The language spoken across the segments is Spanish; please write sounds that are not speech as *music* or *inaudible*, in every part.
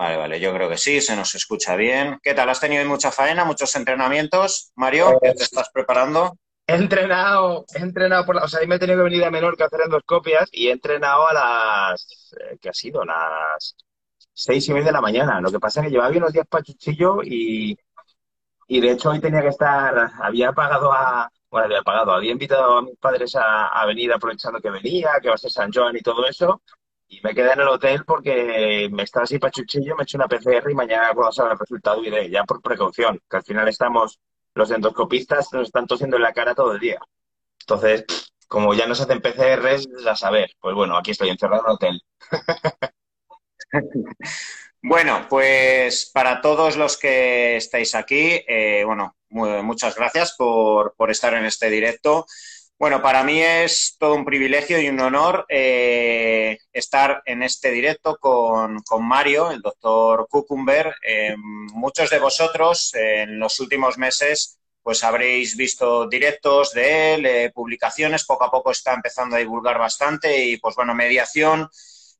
Vale, vale, yo creo que sí, se nos escucha bien. ¿Qué tal? ¿Has tenido mucha faena, muchos entrenamientos? Mario, ¿qué te estás preparando? He entrenado, he entrenado por la, o sea, me he tenido que venir a Menorca a hacer endoscopias y he entrenado a las, eh, ¿qué ha sido? Las seis y media de la mañana. Lo que pasa es que llevaba bien unos días pachuchillo y, y de hecho hoy tenía que estar, había pagado a, bueno, había pagado, había invitado a mis padres a, a venir aprovechando que venía, que va a ser San Joan y todo eso, y me quedé en el hotel porque me estaba así pachuchillo, me he hecho una PCR y mañana cuando salga el resultado iré, ya por precaución, que al final estamos, los endoscopistas nos están tosiendo en la cara todo el día. Entonces, como ya no se hacen PCRs, a saber, pues bueno, aquí estoy encerrado en el hotel. *laughs* Bueno, pues para todos los que estáis aquí, eh, bueno, muchas gracias por, por, estar en este directo. Bueno, para mí es todo un privilegio y un honor eh, estar en este directo con, con Mario, el doctor Cucumber. Eh, muchos de vosotros en los últimos meses pues habréis visto directos de él, eh, publicaciones, poco a poco está empezando a divulgar bastante y pues bueno, mediación.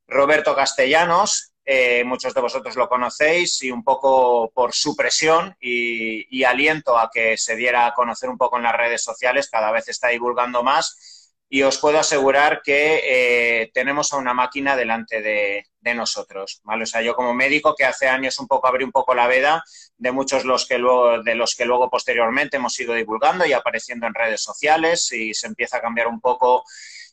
Roberto Castellanos, eh, muchos de vosotros lo conocéis y un poco por su presión y, aliento a que se diera a conocer un poco en las redes sociales, cada vez está divulgando más y os puedo asegurar que eh, tenemos a una máquina delante de, de, nosotros, ¿vale? O sea, yo como médico que hace años un poco abrí un poco la veda de muchos los que luego, de los que luego posteriormente hemos ido divulgando y apareciendo en redes sociales y se empieza a cambiar un poco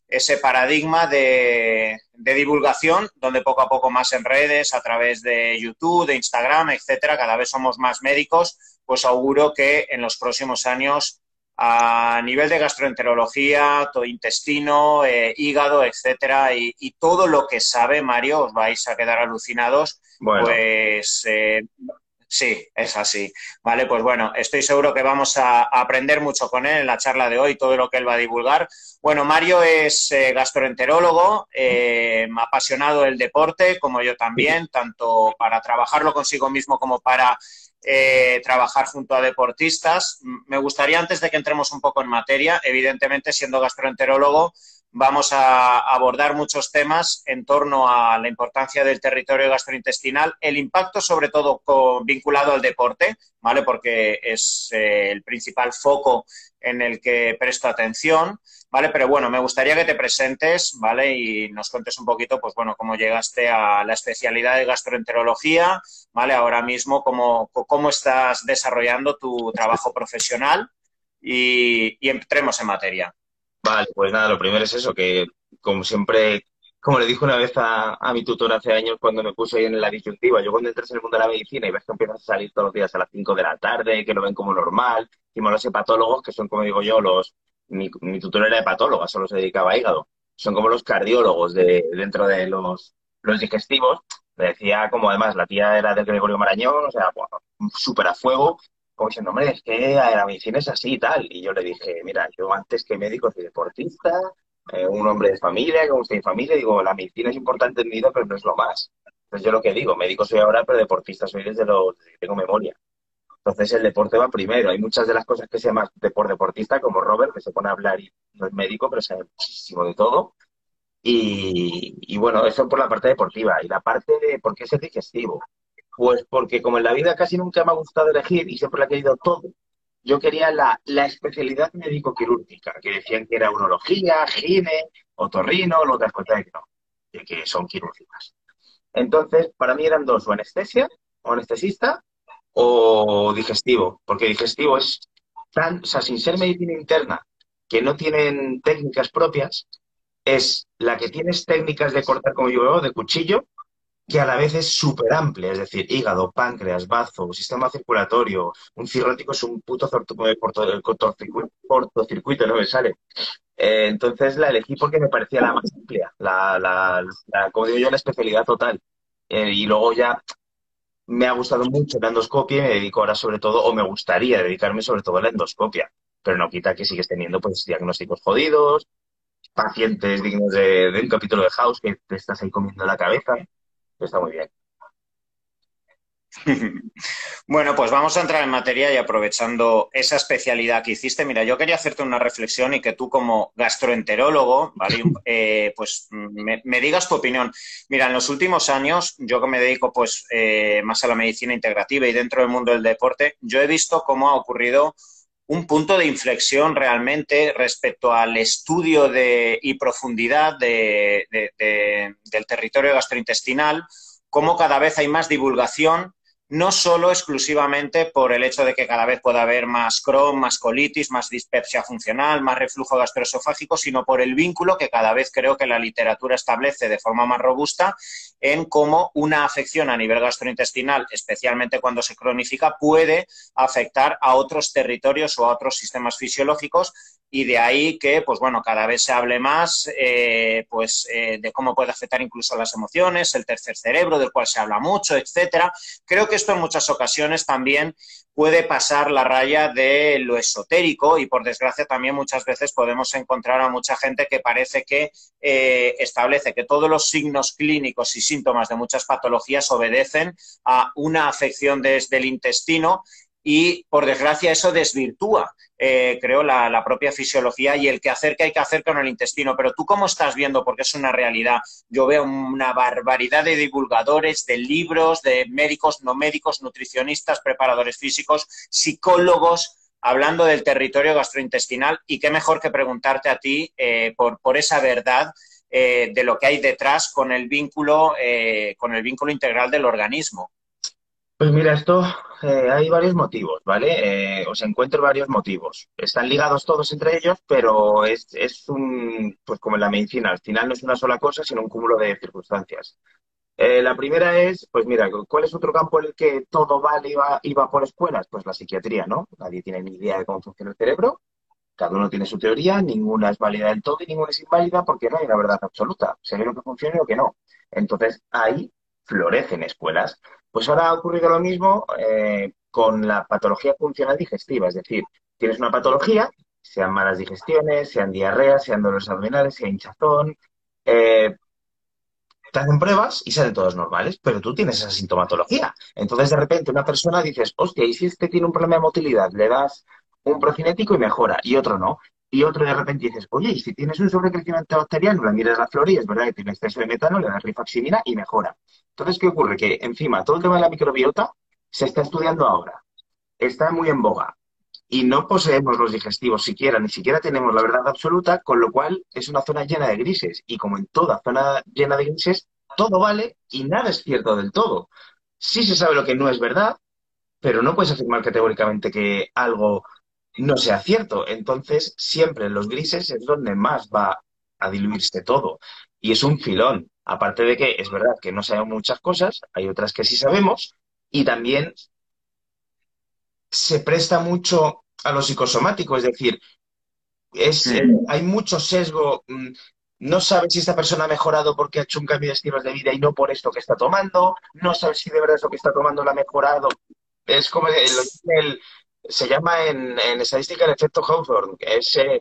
ese paradigma de, de, divulgación, donde poco a poco más en redes, a través de YouTube, de Instagram, etcétera, cada vez somos más médicos, pues auguro que en los próximos años, a nivel de gastroenterología, todo intestino, eh, hígado, etcétera, y, y, todo lo que sabe Mario, os vais a quedar alucinados, bueno. pues eh, Sí, es así. Vale, pues bueno, estoy seguro que vamos a, aprender mucho con él en la charla de hoy, todo lo que él va a divulgar. Bueno, Mario es eh, gastroenterólogo, eh, apasionado del deporte, como yo también, tanto para trabajarlo consigo mismo como para eh, trabajar junto a deportistas. Me gustaría, antes de que entremos un poco en materia, evidentemente siendo gastroenterólogo, vamos a abordar muchos temas en torno a la importancia del territorio gastrointestinal, el impacto sobre todo vinculado al deporte, ¿vale? Porque es eh, el principal foco en el que presto atención, ¿vale? Pero bueno, me gustaría que te presentes, ¿vale? Y nos cuentes un poquito, pues bueno, cómo llegaste a la especialidad de gastroenterología, ¿vale? Ahora mismo, cómo, cómo estás desarrollando tu trabajo profesional y entremos en materia. Vale, pues nada, lo primero es eso, que como siempre, como le dije una vez a, mi tutor hace años cuando me puse ahí en la disyuntiva, yo cuando entras en el mundo de la medicina y ves que empiezas a salir todos los días a las 5 de la tarde, que lo ven como normal, y los hepatólogos, que son como digo yo, los mi, mi tutor era hepatóloga, solo se dedicaba a hígado, son como los cardiólogos de, dentro de los, los digestivos, me decía como además la tía era del Gregorio Marañón, o sea, bueno, súper a fuego, como diciendo, hombre, es que la medicina es así y tal. Y yo le dije, mira, yo antes que médico soy deportista, eh, un hombre de familia, como usted en familia, digo, la medicina es importante en mi vida, pero no es lo más. Entonces yo lo que digo, médico soy ahora, pero deportista soy desde, lo, desde que tengo memoria. Entonces el deporte va primero. Hay muchas de las cosas que se llaman de por deportista, como Robert, que se pone a hablar y no es médico, pero sabe muchísimo de todo. Y, y bueno, eso por la parte deportiva. Y la parte de por qué es el digestivo. Pues porque como en la vida casi nunca me ha gustado elegir y siempre la he querido todo, yo quería la, la especialidad médico-quirúrgica, que decían que era urología, gine, otorrino, otras cosas que no, que, que son quirúrgicas. Entonces, para mí eran dos, o anestesia, o anestesista, o digestivo, porque digestivo es tan, o sea, sin ser medicina interna, que no tienen técnicas propias, es la que tienes técnicas de cortar como yo veo, de cuchillo, que a la vez es súper amplia, es decir, hígado, páncreas, bazo, sistema circulatorio, un cirrótico es un puto cortocircuito, cortocircuito, no me sale. Eh, entonces la elegí porque me parecía la más amplia, la, la, la como digo yo, la especialidad total. Eh, y luego ya me ha gustado mucho la endoscopia y me dedico ahora sobre todo, o me gustaría dedicarme sobre todo a la endoscopia, pero no quita que sigues teniendo pues diagnósticos jodidos, pacientes dignos de, de un capítulo de House que te estás ahí comiendo la cabeza está muy bien. *laughs* Bueno, pues vamos a entrar en materia y aprovechando esa especialidad que hiciste. Mira, yo quería hacerte una reflexión y que tú como gastroenterólogo, ¿vale? *laughs* Eh, pues me, digas tu opinión. Mira, en los últimos años, yo que me dedico pues eh, más a la medicina integrativa y dentro del mundo del deporte, yo he visto cómo ha ocurrido un punto de inflexión realmente respecto al estudio de, y profundidad del territorio gastrointestinal, cómo cada vez hay más divulgación no solo exclusivamente por el hecho de que cada vez pueda haber más Crohn, más colitis, más dispepsia funcional, más reflujo gastroesofágico, sino por el vínculo que cada vez creo que la literatura establece de forma más robusta en cómo una afección a nivel gastrointestinal, especialmente cuando se cronifica, puede afectar a otros territorios o a otros sistemas fisiológicos y de ahí que, pues bueno, cada vez se hable más eh, pues, eh, de cómo puede afectar incluso las emociones, el tercer cerebro, del cual se habla mucho, etcétera. Creo que esto en muchas ocasiones también puede pasar la raya de lo esotérico y por desgracia también muchas veces podemos encontrar a mucha gente que parece que eh, establece que todos los signos clínicos y síntomas de muchas patologías obedecen a una afección desde el intestino y por desgracia eso desvirtúa, eh, creo, la, propia fisiología y el que hacer que hay que hacer con el intestino. Pero tú cómo estás viendo, porque es una realidad, yo veo una barbaridad de divulgadores, de libros, de médicos, no médicos, nutricionistas, preparadores físicos, psicólogos, hablando del territorio gastrointestinal y qué mejor que preguntarte a ti eh, por, por, esa verdad eh, de lo que hay detrás con el vínculo, con el vínculo integral del organismo. Pues mira, esto eh, hay varios motivos, ¿vale? Eh, os encuentro varios motivos. Están ligados todos entre ellos, pero es, es, un, pues como en la medicina, al final no es una sola cosa, sino un cúmulo de circunstancias. Eh, la primera es, pues mira, ¿cuál es otro campo en el que todo vale y va, por escuelas? Pues la psiquiatría, ¿no? Nadie tiene ni idea de cómo funciona el cerebro, cada uno tiene su teoría, ninguna es válida del todo y ninguna es inválida porque no hay una verdad absoluta. Se ve lo que funciona y lo que no. Entonces, ahí florecen escuelas. Pues ahora ha ocurrido lo mismo eh, con la patología funcional digestiva, es decir, tienes una patología, sean malas digestiones, sean diarreas, sean dolores abdominales, sea hinchazón, eh, te hacen pruebas y salen todos normales, pero tú tienes esa sintomatología. Entonces, de repente, una persona dices, hostia, ¿y si este tiene un problema de motilidad? Le das un procinético y mejora, y otro no y otro de repente dices, oye, y si tienes un sobrecrecimiento bacteriano, le miras la flora y es verdad que tiene exceso de metano, le das rifaximina y mejora. Entonces, ¿qué ocurre? Que encima todo el tema de la microbiota se está estudiando ahora, está muy en boga y no poseemos los digestivos siquiera, ni siquiera tenemos la verdad absoluta, con lo cual es una zona llena de grises y como en toda zona llena de grises, todo vale y nada es cierto del todo. Sí se sabe lo que no es verdad, pero no puedes afirmar categóricamente que algo no sea cierto. Entonces, siempre en los grises es donde más va a diluirse todo. Y es un filón. Aparte de que es verdad que no sabemos muchas cosas, hay otras que sí sabemos, y también se presta mucho a lo psicosomático, es decir, es, eh, hay mucho sesgo. Mm, no sabes si esta persona ha mejorado porque ha hecho un cambio de estilos de vida y no por esto que está tomando. No sabes si de verdad eso que está tomando lo ha mejorado. Es como el, se llama en, estadística el efecto Hawthorne, que es eh,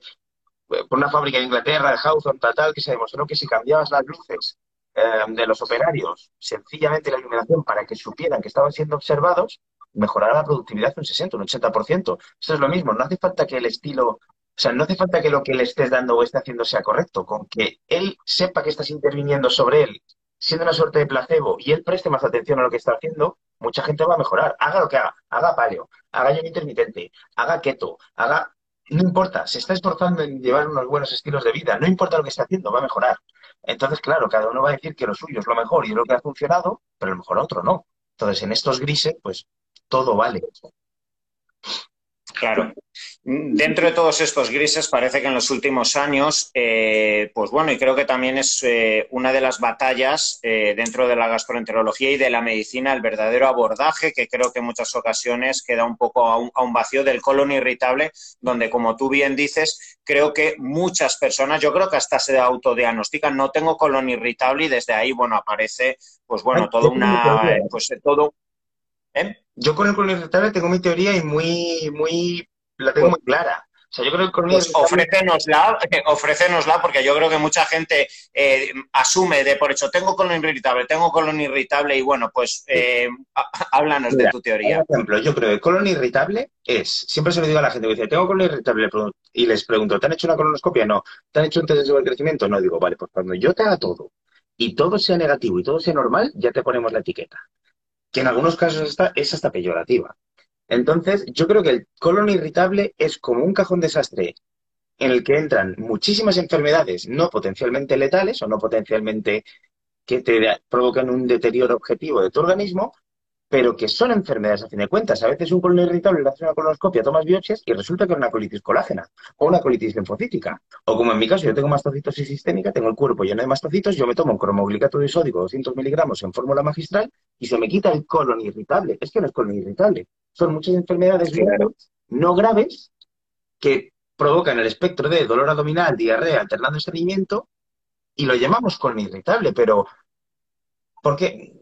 por una fábrica de Inglaterra, de Hawthorne, tal, tal, que se demostró que si cambiabas las luces eh, de los operarios, sencillamente la iluminación, para que supieran que estaban siendo observados, mejorará la productividad un 60, un 80%. Esto es lo mismo, no hace falta que el estilo, o sea, no hace falta que lo que le estés dando o esté haciendo sea correcto, con que él sepa que estás interviniendo sobre él, siendo una suerte de placebo, y él preste más atención a lo que está haciendo, mucha gente va a mejorar. Haga lo que haga, haga paleo, haga ayuno intermitente, haga keto, haga... No importa, se está esforzando en llevar unos buenos estilos de vida, no importa lo que está haciendo, va a mejorar. Entonces, claro, cada uno va a decir que lo suyo es lo mejor y lo que ha funcionado, pero a lo mejor otro no. Entonces, en estos grises, pues todo vale. Claro. Dentro de todos estos grises, parece que en los últimos años, eh, pues bueno, y creo que también es eh, una de las batallas eh, dentro de la gastroenterología y de la medicina, el verdadero abordaje, que creo que en muchas ocasiones queda un poco a un, vacío del colon irritable, donde, como tú bien dices, creo que muchas personas, yo creo que hasta se autodiagnostican, no tengo colon irritable y desde ahí, bueno, aparece, pues bueno, todo una, pues todo yo con el colon irritable tengo mi teoría y muy, muy, la tengo muy clara. O sea, yo creo que pues ofrécenosla, ofrécenosla, porque yo creo que mucha gente eh, asume de por hecho, tengo colon irritable, tengo colon irritable, y bueno, pues eh, háblanos de tu teoría. Por ejemplo, yo creo que colon irritable es, siempre se lo digo a la gente que dice, tengo colon irritable, y les pregunto, ¿te han hecho una colonoscopia? No. ¿Te han hecho un test de crecimiento? No. Digo, vale, pues cuando yo te haga todo y todo sea negativo y todo sea normal, ya te ponemos la etiqueta. Que en algunos casos está, es hasta peyorativa. Entonces, yo creo que el colon irritable es como un cajón desastre en el que entran muchísimas enfermedades no potencialmente letales o no potencialmente que te provocan un deterioro objetivo de tu organismo, pero que son enfermedades a fin de cuentas. A veces un colon irritable le hace una colonoscopia, tomas biopsias y resulta que es una colitis colágena o una colitis linfocítica. O como en mi caso, yo tengo mastocitosis sistémica, tengo el cuerpo lleno de mastocitos, yo me tomo un cromoglicato de sódico 200 miligramos en fórmula magistral y se me quita el colon irritable. Es que no es colon irritable. Son muchas enfermedades no graves que provocan el espectro de dolor abdominal, diarrea, alternando estreñimiento y lo llamamos colon irritable, pero porque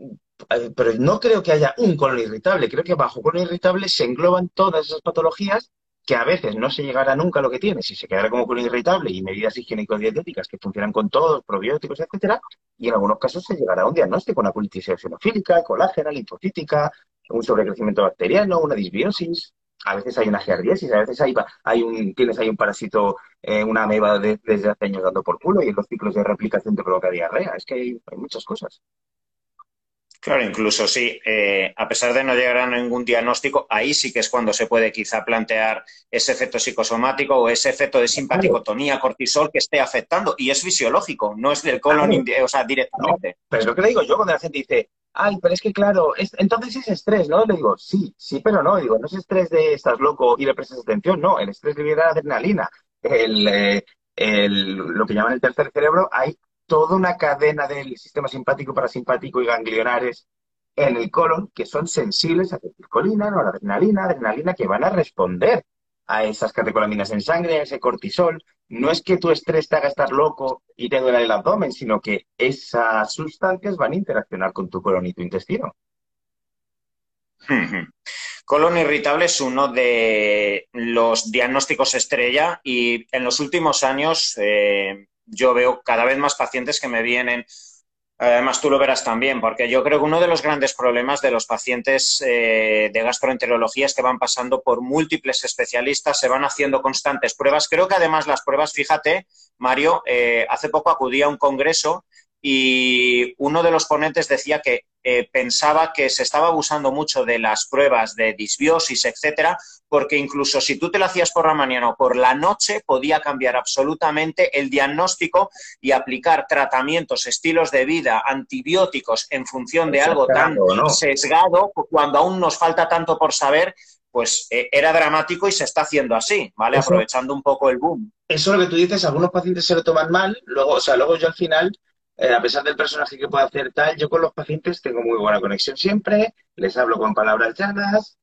pero no creo que haya un colon irritable, creo que bajo colon irritable se engloban todas esas patologías que a veces no se llegará nunca a lo que tiene, si se quedará como colon irritable y medidas higiénico-dietéticas que funcionan con todos, probióticos, etcétera, y en algunos casos se llegará a un diagnóstico, una colitis eosinofílica, colágena, linfocítica, un sobrecrecimiento bacteriano, una disbiosis, a veces hay una giardiesis, a veces hay, un, tienes ahí un parásito, eh, una ameba desde hace años dando por culo y en los ciclos de replicación te provoca diarrea. Es que hay muchas cosas. Claro, incluso sí, eh, a pesar de no llegar a ningún diagnóstico, ahí sí que es cuando se puede quizá plantear ese efecto psicosomático o ese efecto de simpaticotonía, cortisol que esté afectando. Y es fisiológico, no es del colon, o sea, directamente. pero es lo que le digo yo cuando la gente dice, ay, pero es que claro, entonces es estrés, ¿no? Le digo, sí, sí, pero no. Digo, no es estrés de estás loco y le prestas atención, no. El estrés libera adrenalina. El, eh, el, lo que llaman el tercer cerebro, hay toda una cadena del sistema simpático, parasimpático y ganglionares en el colon que son sensibles a acetilcolina, noradrenalina, adrenalina, que van a responder a esas catecolaminas en sangre, a ese cortisol. No es que tu estrés te haga estar loco y te duele el abdomen, sino que esas sustancias van a interaccionar con tu colon y tu intestino. Colon irritable es uno de los diagnósticos estrella y en los últimos años eh, yo veo cada vez más pacientes que me vienen. Además, tú lo verás también, porque yo creo que uno de los grandes problemas de los pacientes eh, de gastroenterología es que van pasando por múltiples especialistas, se van haciendo constantes pruebas. Creo que además las pruebas, fíjate, Mario, eh, hace poco acudí a un congreso y uno de los ponentes decía que eh, pensaba que se estaba abusando mucho de las pruebas de disbiosis, etcétera, porque incluso si tú te lo hacías por la mañana o por la noche, podía cambiar absolutamente el diagnóstico y aplicar tratamientos, estilos de vida, antibióticos en función de algo tan sesgado, cuando aún nos falta tanto por saber, pues eh, era dramático y se está haciendo así, ¿vale? Aprovechando un poco el boom. Eso es lo que tú dices, algunos pacientes se lo toman mal, luego, o sea, luego yo al final eh, a pesar del personaje que pueda hacer tal, yo con los pacientes tengo muy buena conexión siempre, les hablo con palabras llanas,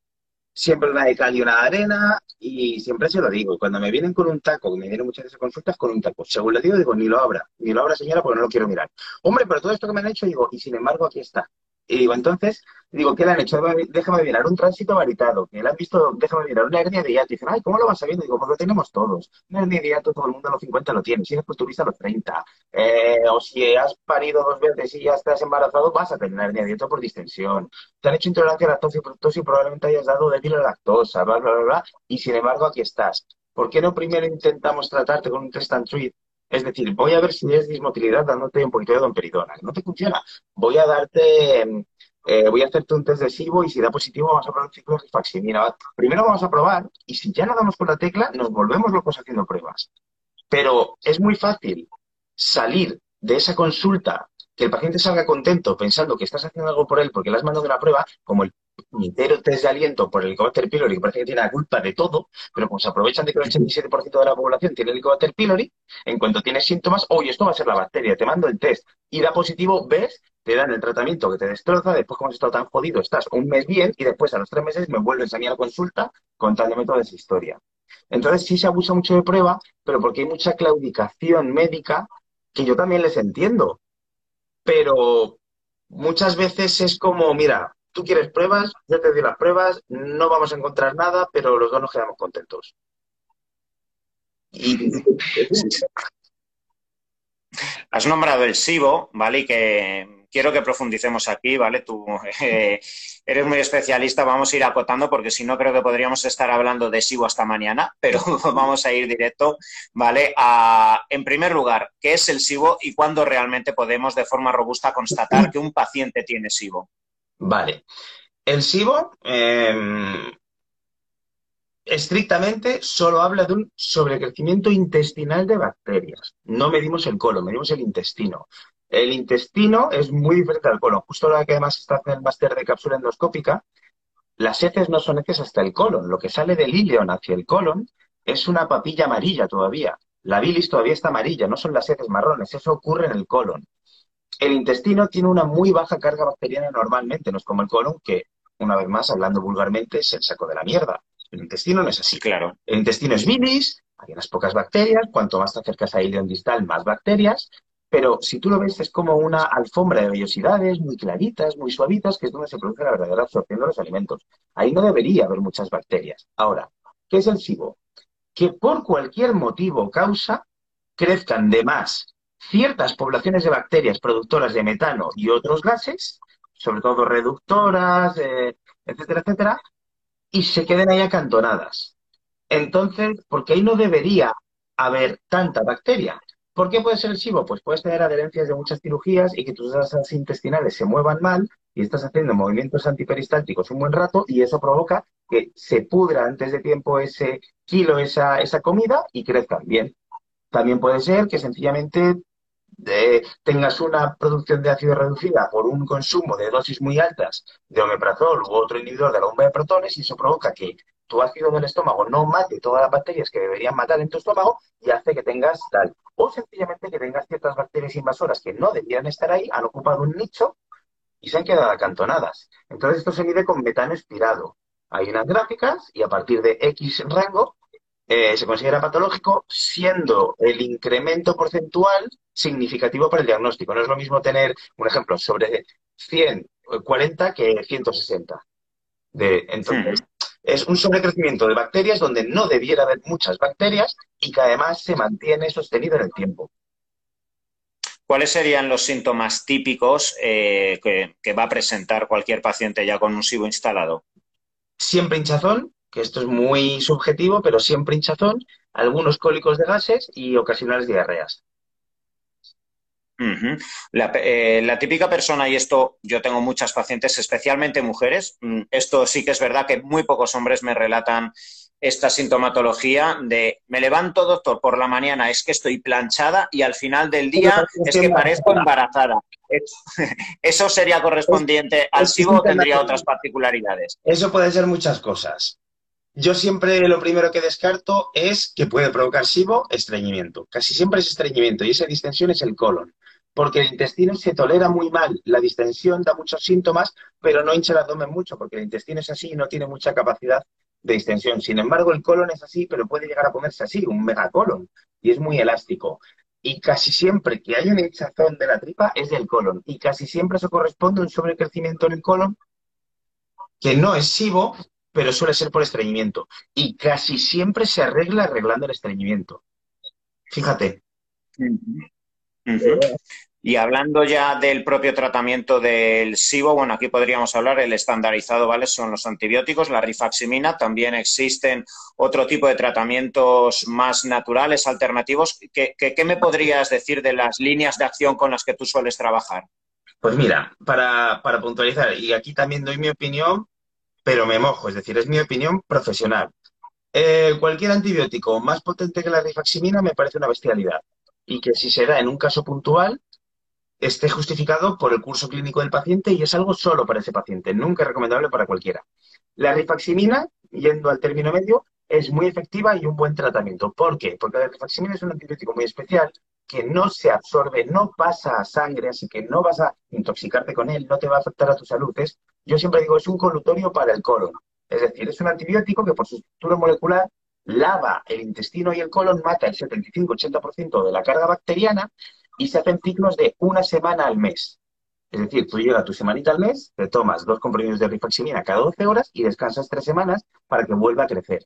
siempre una de cal y una de arena, y siempre se lo digo. Cuando me vienen con un taco, me vienen muchas veces consultas con un taco, según le digo, digo, ni lo abra, ni lo abra señora porque no lo quiero mirar. Hombre, pero todo esto que me han hecho, digo, y sin embargo aquí está. Y digo, entonces, digo, ¿qué le han hecho? Déjame mirar un tránsito varitado, que le han visto, déjame mirar una hernia de hiato. Y dicen, ay, ¿cómo lo vas sabiendo? Digo, porque lo tenemos todos. Una hernia de hiato, todo el mundo a los 50 lo tiene. Si eres culturista, a los 30. Eh, o si has parido dos veces y ya estás embarazado, vas a tener una hernia de hiato por distensión. Te han hecho intolerancia a lactosa y fructosa y probablemente hayas dado débil a lactosa, bla, bla, bla, bla. Y sin embargo, aquí estás. ¿Por qué no primero intentamos tratarte con un test and treat es decir, voy a ver si es dismotilidad dándote un poquito de domperidona. No te funciona. Voy a darte, eh, voy a hacerte un test de SIBO y si da positivo vamos a probar un ciclo de rifaxin. Mira, primero vamos a probar y si ya no damos con la tecla, nos volvemos locos haciendo pruebas. Pero es muy fácil salir de esa consulta, que el paciente salga contento pensando que estás haciendo algo por él porque le has mandado una prueba, como el puñetero test de aliento por el Helicobacter pylori, que parece que tiene la culpa de todo, pero como se aprovechan de que el 87% de la población tiene el Helicobacter pylori, en cuanto tienes síntomas, oye, esto va a ser la bacteria, te mando el test y da positivo, ves, te dan el tratamiento que te destroza, después como has estado tan jodido, estás un mes bien y después a los tres meses me vuelves a mí a la consulta contándome toda esa historia. Entonces sí se abusa mucho de prueba, pero porque hay mucha claudicación médica que yo también les entiendo. Pero muchas veces es como, mira, tú quieres pruebas, yo te doy las pruebas, no vamos a encontrar nada, pero los dos nos quedamos contentos. *laughs* Has nombrado el SIBO, ¿vale? Y que quiero que profundicemos aquí, ¿vale? Tú *laughs* eh, eres muy especialista, vamos a ir acotando porque si no creo que podríamos estar hablando de SIBO hasta mañana, *laughs* pero vamos a ir directo, ¿vale? en primer lugar, ¿qué es el SIBO y cuándo realmente podemos de forma robusta constatar que un paciente tiene SIBO? Vale. El SIBO, em, estrictamente solo habla de un sobrecrecimiento intestinal de bacterias. No medimos el colon, medimos el intestino. El intestino es muy diferente al colon. Justo lo que además está en el máster de cápsula endoscópica, las heces no son heces hasta el colon. Lo que sale del ileón hacia el colon es una papilla amarilla todavía. La bilis todavía está amarilla, no son las heces marrones. Eso ocurre en el colon. El intestino tiene una muy baja carga bacteriana normalmente, no es como el colon, que, una vez más, hablando vulgarmente, es el saco de la mierda. El intestino no es así. Claro. El intestino es bilis, hay unas pocas bacterias, cuanto más te acercas a ileón distal, más bacterias, pero si tú lo ves es como una alfombra de vellosidades muy claritas, muy suavitas, que es donde se produce la verdadera absorción de los alimentos. Ahí no debería haber muchas bacterias. Ahora, ¿qué es el SIBO? Que por cualquier motivo o causa crezcan de más ciertas poblaciones de bacterias productoras de metano y otros gases, sobre todo reductoras, eh, etcétera, etcétera, y se queden ahí acantonadas. Entonces, porque ahí no debería haber tanta bacteria. ¿Por qué puede ser el SIBO? Pues puedes tener adherencias de muchas cirugías y que tus asas intestinales se muevan mal y estás haciendo movimientos antiperistálticos un buen rato y eso provoca que se pudra antes de tiempo ese kilo, esa, esa comida y crezcan bien. También puede ser que sencillamente tengas una producción de ácido reducida por un consumo de dosis muy altas de omeprazol u otro inhibidor de la bomba de protones y eso provoca que tu ácido del estómago no mate todas las bacterias que deberían matar en tu estómago y hace que tengas tal. O sencillamente que tengas ciertas bacterias invasoras que no debían estar ahí, han ocupado un nicho y se han quedado acantonadas. Entonces esto se mide con metano expirado. Hay unas gráficas y a partir de X rango eh, se considera patológico siendo el incremento porcentual significativo para el diagnóstico. No es lo mismo tener, un ejemplo, sobre 140 que 160. De, entonces, es un sobrecrecimiento de bacterias donde no debiera haber muchas bacterias y que además se mantiene sostenido en el tiempo. ¿Cuáles serían los síntomas típicos eh, que, que, va a presentar cualquier paciente ya con un SIBO instalado? Siempre hinchazón, que esto es muy subjetivo, pero siempre hinchazón, algunos cólicos de gases y ocasionales diarreas. Eh, la, típica persona, y esto yo tengo muchas pacientes, especialmente mujeres, mm, esto sí que es verdad que muy pocos hombres me relatan esta sintomatología de me levanto, doctor, por la mañana es que estoy planchada y al final del día es que parezco embarazada. *laughs* Eso sería correspondiente al SIBO o tendría otras particularidades. Eso puede ser muchas cosas. Yo siempre lo primero que descarto es que puede provocar SIBO estreñimiento. Casi siempre es estreñimiento y esa distensión es el colon. Porque el intestino se tolera muy mal. La distensión da muchos síntomas, pero no hincha el abdomen mucho, porque el intestino es así y no tiene mucha capacidad de distensión. Sin embargo, el colon es así, pero puede llegar a ponerse así, un megacolon, y es muy elástico. Y casi siempre que hay una hinchazón de la tripa es del colon. Y casi siempre eso corresponde a un sobrecrecimiento en el colon que no es SIBO, pero suele ser por estreñimiento. Y casi siempre se arregla arreglando el estreñimiento. Fíjate. Y hablando ya del propio tratamiento del SIBO, bueno, aquí podríamos hablar, el estandarizado, ¿vale? Son los antibióticos, la rifaximina, también existen otro tipo de tratamientos más naturales, alternativos. ¿Qué, me podrías decir de las líneas de acción con las que tú sueles trabajar? Pues mira, para, para puntualizar, y aquí también doy mi opinión, pero me mojo, es decir, es mi opinión profesional. Eh, cualquier antibiótico más potente que la rifaximina me parece una bestialidad y que si se da en un caso puntual esté justificado por el curso clínico del paciente y es algo solo para ese paciente, nunca recomendable para cualquiera. La rifaximina, yendo al término medio, es muy efectiva y un buen tratamiento. ¿Por qué? Porque la rifaximina es un antibiótico muy especial que no se absorbe, no pasa a sangre, así que no vas a intoxicarte con él, no te va a afectar a tu salud. yo siempre digo, es un colutorio para el colon. Es decir, es un antibiótico que por su estructura molecular lava el intestino y el colon, mata el 75-80% de la carga bacteriana y se hacen ciclos de una semana al mes. Es decir, tú llegas tu semanita al mes, te tomas dos comprimidos de rifaximina cada 12 horas y descansas tres semanas para que vuelva a crecer.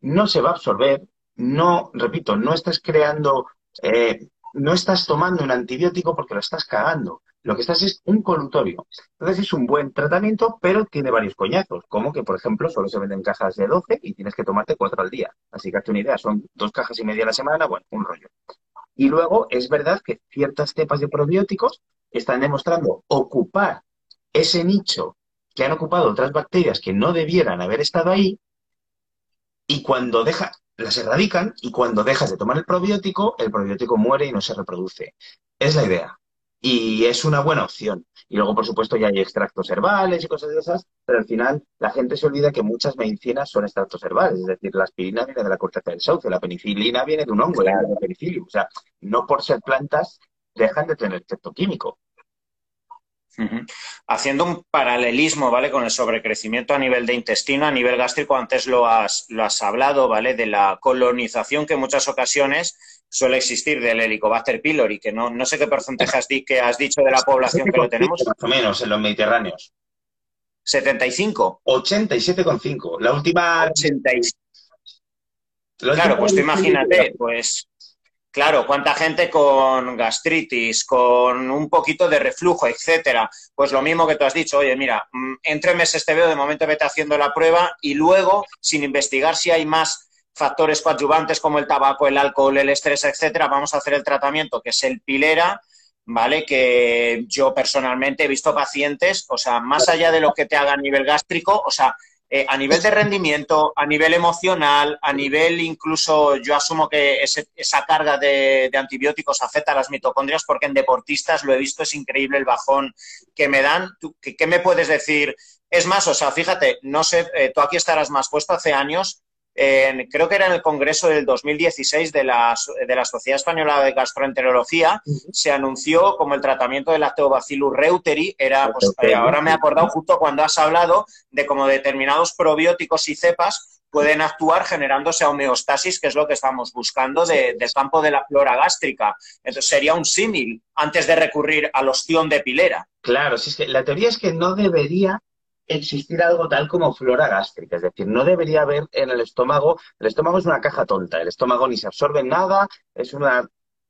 No se va a absorber, no, repito, no estás creando, eh, no estás tomando un antibiótico porque lo estás cagando. Lo que estás es un colutorio. Entonces es un buen tratamiento, pero tiene varios coñazos, como que, por ejemplo, solo se venden cajas de 12 y tienes que tomarte cuatro al día. Así que hazte una idea, son dos cajas y media a la semana, bueno, un rollo. Y luego es verdad que ciertas cepas de probióticos están demostrando ocupar ese nicho que han ocupado otras bacterias que no debieran haber estado ahí y cuando deja, las erradican y cuando dejas de tomar el probiótico, el probiótico muere y no se reproduce. Es la idea. Y es una buena opción. Y luego, por supuesto, ya hay extractos herbales y cosas de esas, pero al final la gente se olvida que muchas medicinas son extractos herbales. Es decir, la aspirina viene de la corteza del sauce, la penicilina viene de un hongo, de la penicilio. O sea, no por ser plantas dejan de tener efecto químico. Haciendo un paralelismo, ¿vale? Con el sobrecrecimiento a nivel de intestino, a nivel gástrico, antes lo has, lo has hablado, ¿vale? De la colonización que en muchas ocasiones suele existir del Helicobacter pylori, que no, no sé qué porcentaje has, que has dicho de la población que lo tenemos. Más o menos en los mediterráneos. 75. 87,5. La última. 86. Claro, pues tú imagínate, pues Claro, cuánta gente con gastritis, con un poquito de reflujo, etcétera. Pues lo mismo que tú has dicho, oye, mira, mm, en tres meses te veo, de momento vete haciendo la prueba y luego, sin investigar si hay más factores coadyuvantes como el tabaco, el alcohol, el estrés, etcétera, vamos a hacer el tratamiento que es el pilera, ¿vale? Que yo personalmente he visto pacientes, o sea, más allá de lo que te haga a nivel gástrico, o sea, eh, a nivel de rendimiento, a nivel emocional, a nivel incluso, yo asumo que esa carga de, antibióticos afecta a las mitocondrias porque en deportistas lo he visto, es increíble el bajón que me dan. ¿Qué, me puedes decir? Es más, o sea, fíjate, no sé, eh, tú aquí estarás más puesto hace años, creo que era en el Congreso del 2016 de la, de la Sociedad Española de Gastroenterología, se anunció como el tratamiento del Lactobacillus reuteri. Era, pues, eh, ahora me he acordado justo cuando has hablado de cómo determinados probióticos y cepas pueden actuar generándose homeostasis, que es lo que estamos buscando del campo de la flora gástrica. Entonces sería un símil antes de recurrir al ostión de pilera. Claro, si es que la teoría es que no debería existir algo tal como flora gástrica, es decir, no debería haber en el estómago, el estómago es una caja tonta, el estómago ni se absorbe nada, es una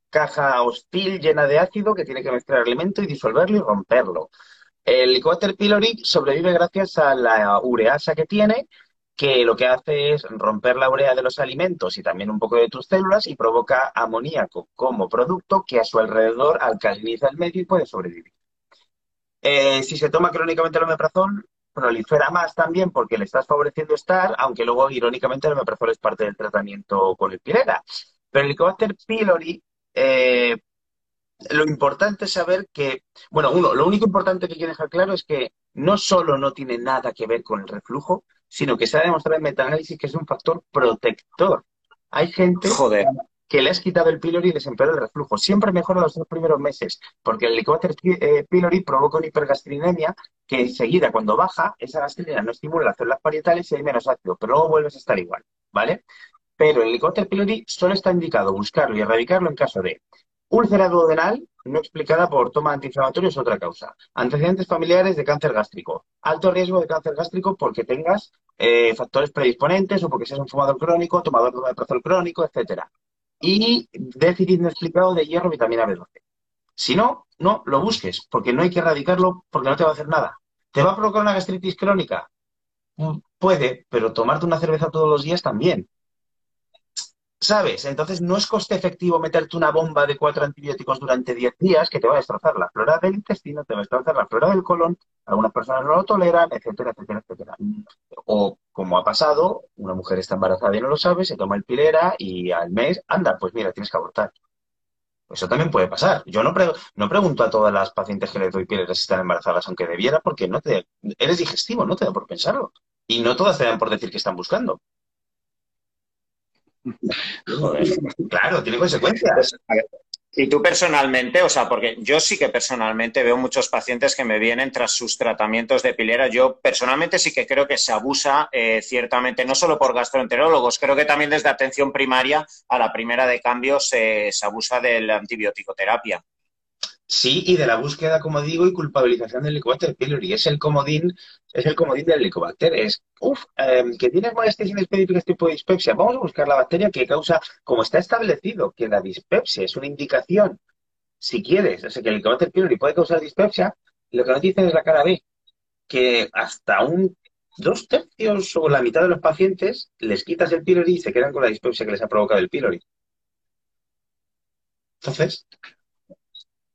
caja hostil llena de ácido que tiene que mezclar alimento y disolverlo y romperlo. El Helicobacter pylori sobrevive gracias a la ureasa que tiene, que lo que hace es romper la urea de los alimentos y también un poco de tus células y provoca amoníaco como producto que a su alrededor alcaliniza el medio y puede sobrevivir. Eh, si se toma crónicamente el omeprazol, prolifera más también porque le estás favoreciendo estar, aunque luego, irónicamente, el omeprazol es parte del tratamiento con el pilera. Pero el Helicobacter pylori, eh, lo importante es saber que, bueno, uno, lo único importante que quiero dejar claro es que no solo no tiene nada que ver con el reflujo, sino que se ha demostrado en metaanálisis que es un factor protector. Hay gente Joder que le has quitado el pylori y les empeora el reflujo. Siempre mejora los dos primeros meses, porque el Helicobacter eh, pylori provoca una hipergastrinemia que enseguida, cuando baja, esa gastrina no estimula las células parietales y hay menos ácido, pero luego vuelves a estar igual, ¿vale? Pero el Helicobacter pylori solo está indicado buscarlo y erradicarlo en caso de úlcera duodenal no explicada por toma antiinflamatorio es otra causa. Antecedentes familiares de cáncer gástrico. Alto riesgo de cáncer gástrico porque tengas eh, factores predisponentes o porque seas un fumador crónico, tomador de omeprazol crónico, etcétera y déficit no de hierro, vitamina B12. Si no, no lo busques, porque no hay que erradicarlo porque no te va a hacer nada. ¿Te va a provocar una gastritis crónica? Mm, puede, pero tomarte una cerveza todos los días también. ¿Sabes? Entonces no es coste efectivo meterte una bomba de cuatro antibióticos durante 10 días que te va a destrozar la flora del intestino, te va a destrozar la flora del colon, algunas personas no lo toleran, etcétera, etcétera, etcétera. O como ha pasado, una mujer está embarazada y no lo sabe, se toma el pilera y al mes, anda, pues mira, tienes que abortar. Eso también puede pasar. Yo no, no pregunto a todas las pacientes que le doy pileras si están embarazadas, aunque debiera, porque no te, eres digestivo, no te da por pensarlo. Y no todas te dan por decir que están buscando. Claro, tiene consecuencias. Y tú personalmente, o sea, porque yo sí que personalmente veo muchos pacientes que me vienen tras sus tratamientos de pilera. Yo personalmente sí que creo que se abusa eh, ciertamente, no solo por gastroenterólogos, creo que también desde atención primaria a la primera de cambio se, se abusa de la antibioticoterapia. Sí, y de la búsqueda, como digo, y culpabilización del Helicobacter pylori. Es el comodín, es el comodín del Helicobacter. Es, uff, em, que tienes molestias inespecíficas tipo de dispepsia. Vamos a buscar la bacteria que causa, como está establecido, que la dispepsia es una indicación, si quieres, o sea, que el Helicobacter pylori puede causar dispepsia, lo que nos dicen es la cara B, que hasta un dos tercios o la mitad de los pacientes les quitas el pylori y se quedan con la dispepsia que les ha provocado el pylori. Entonces,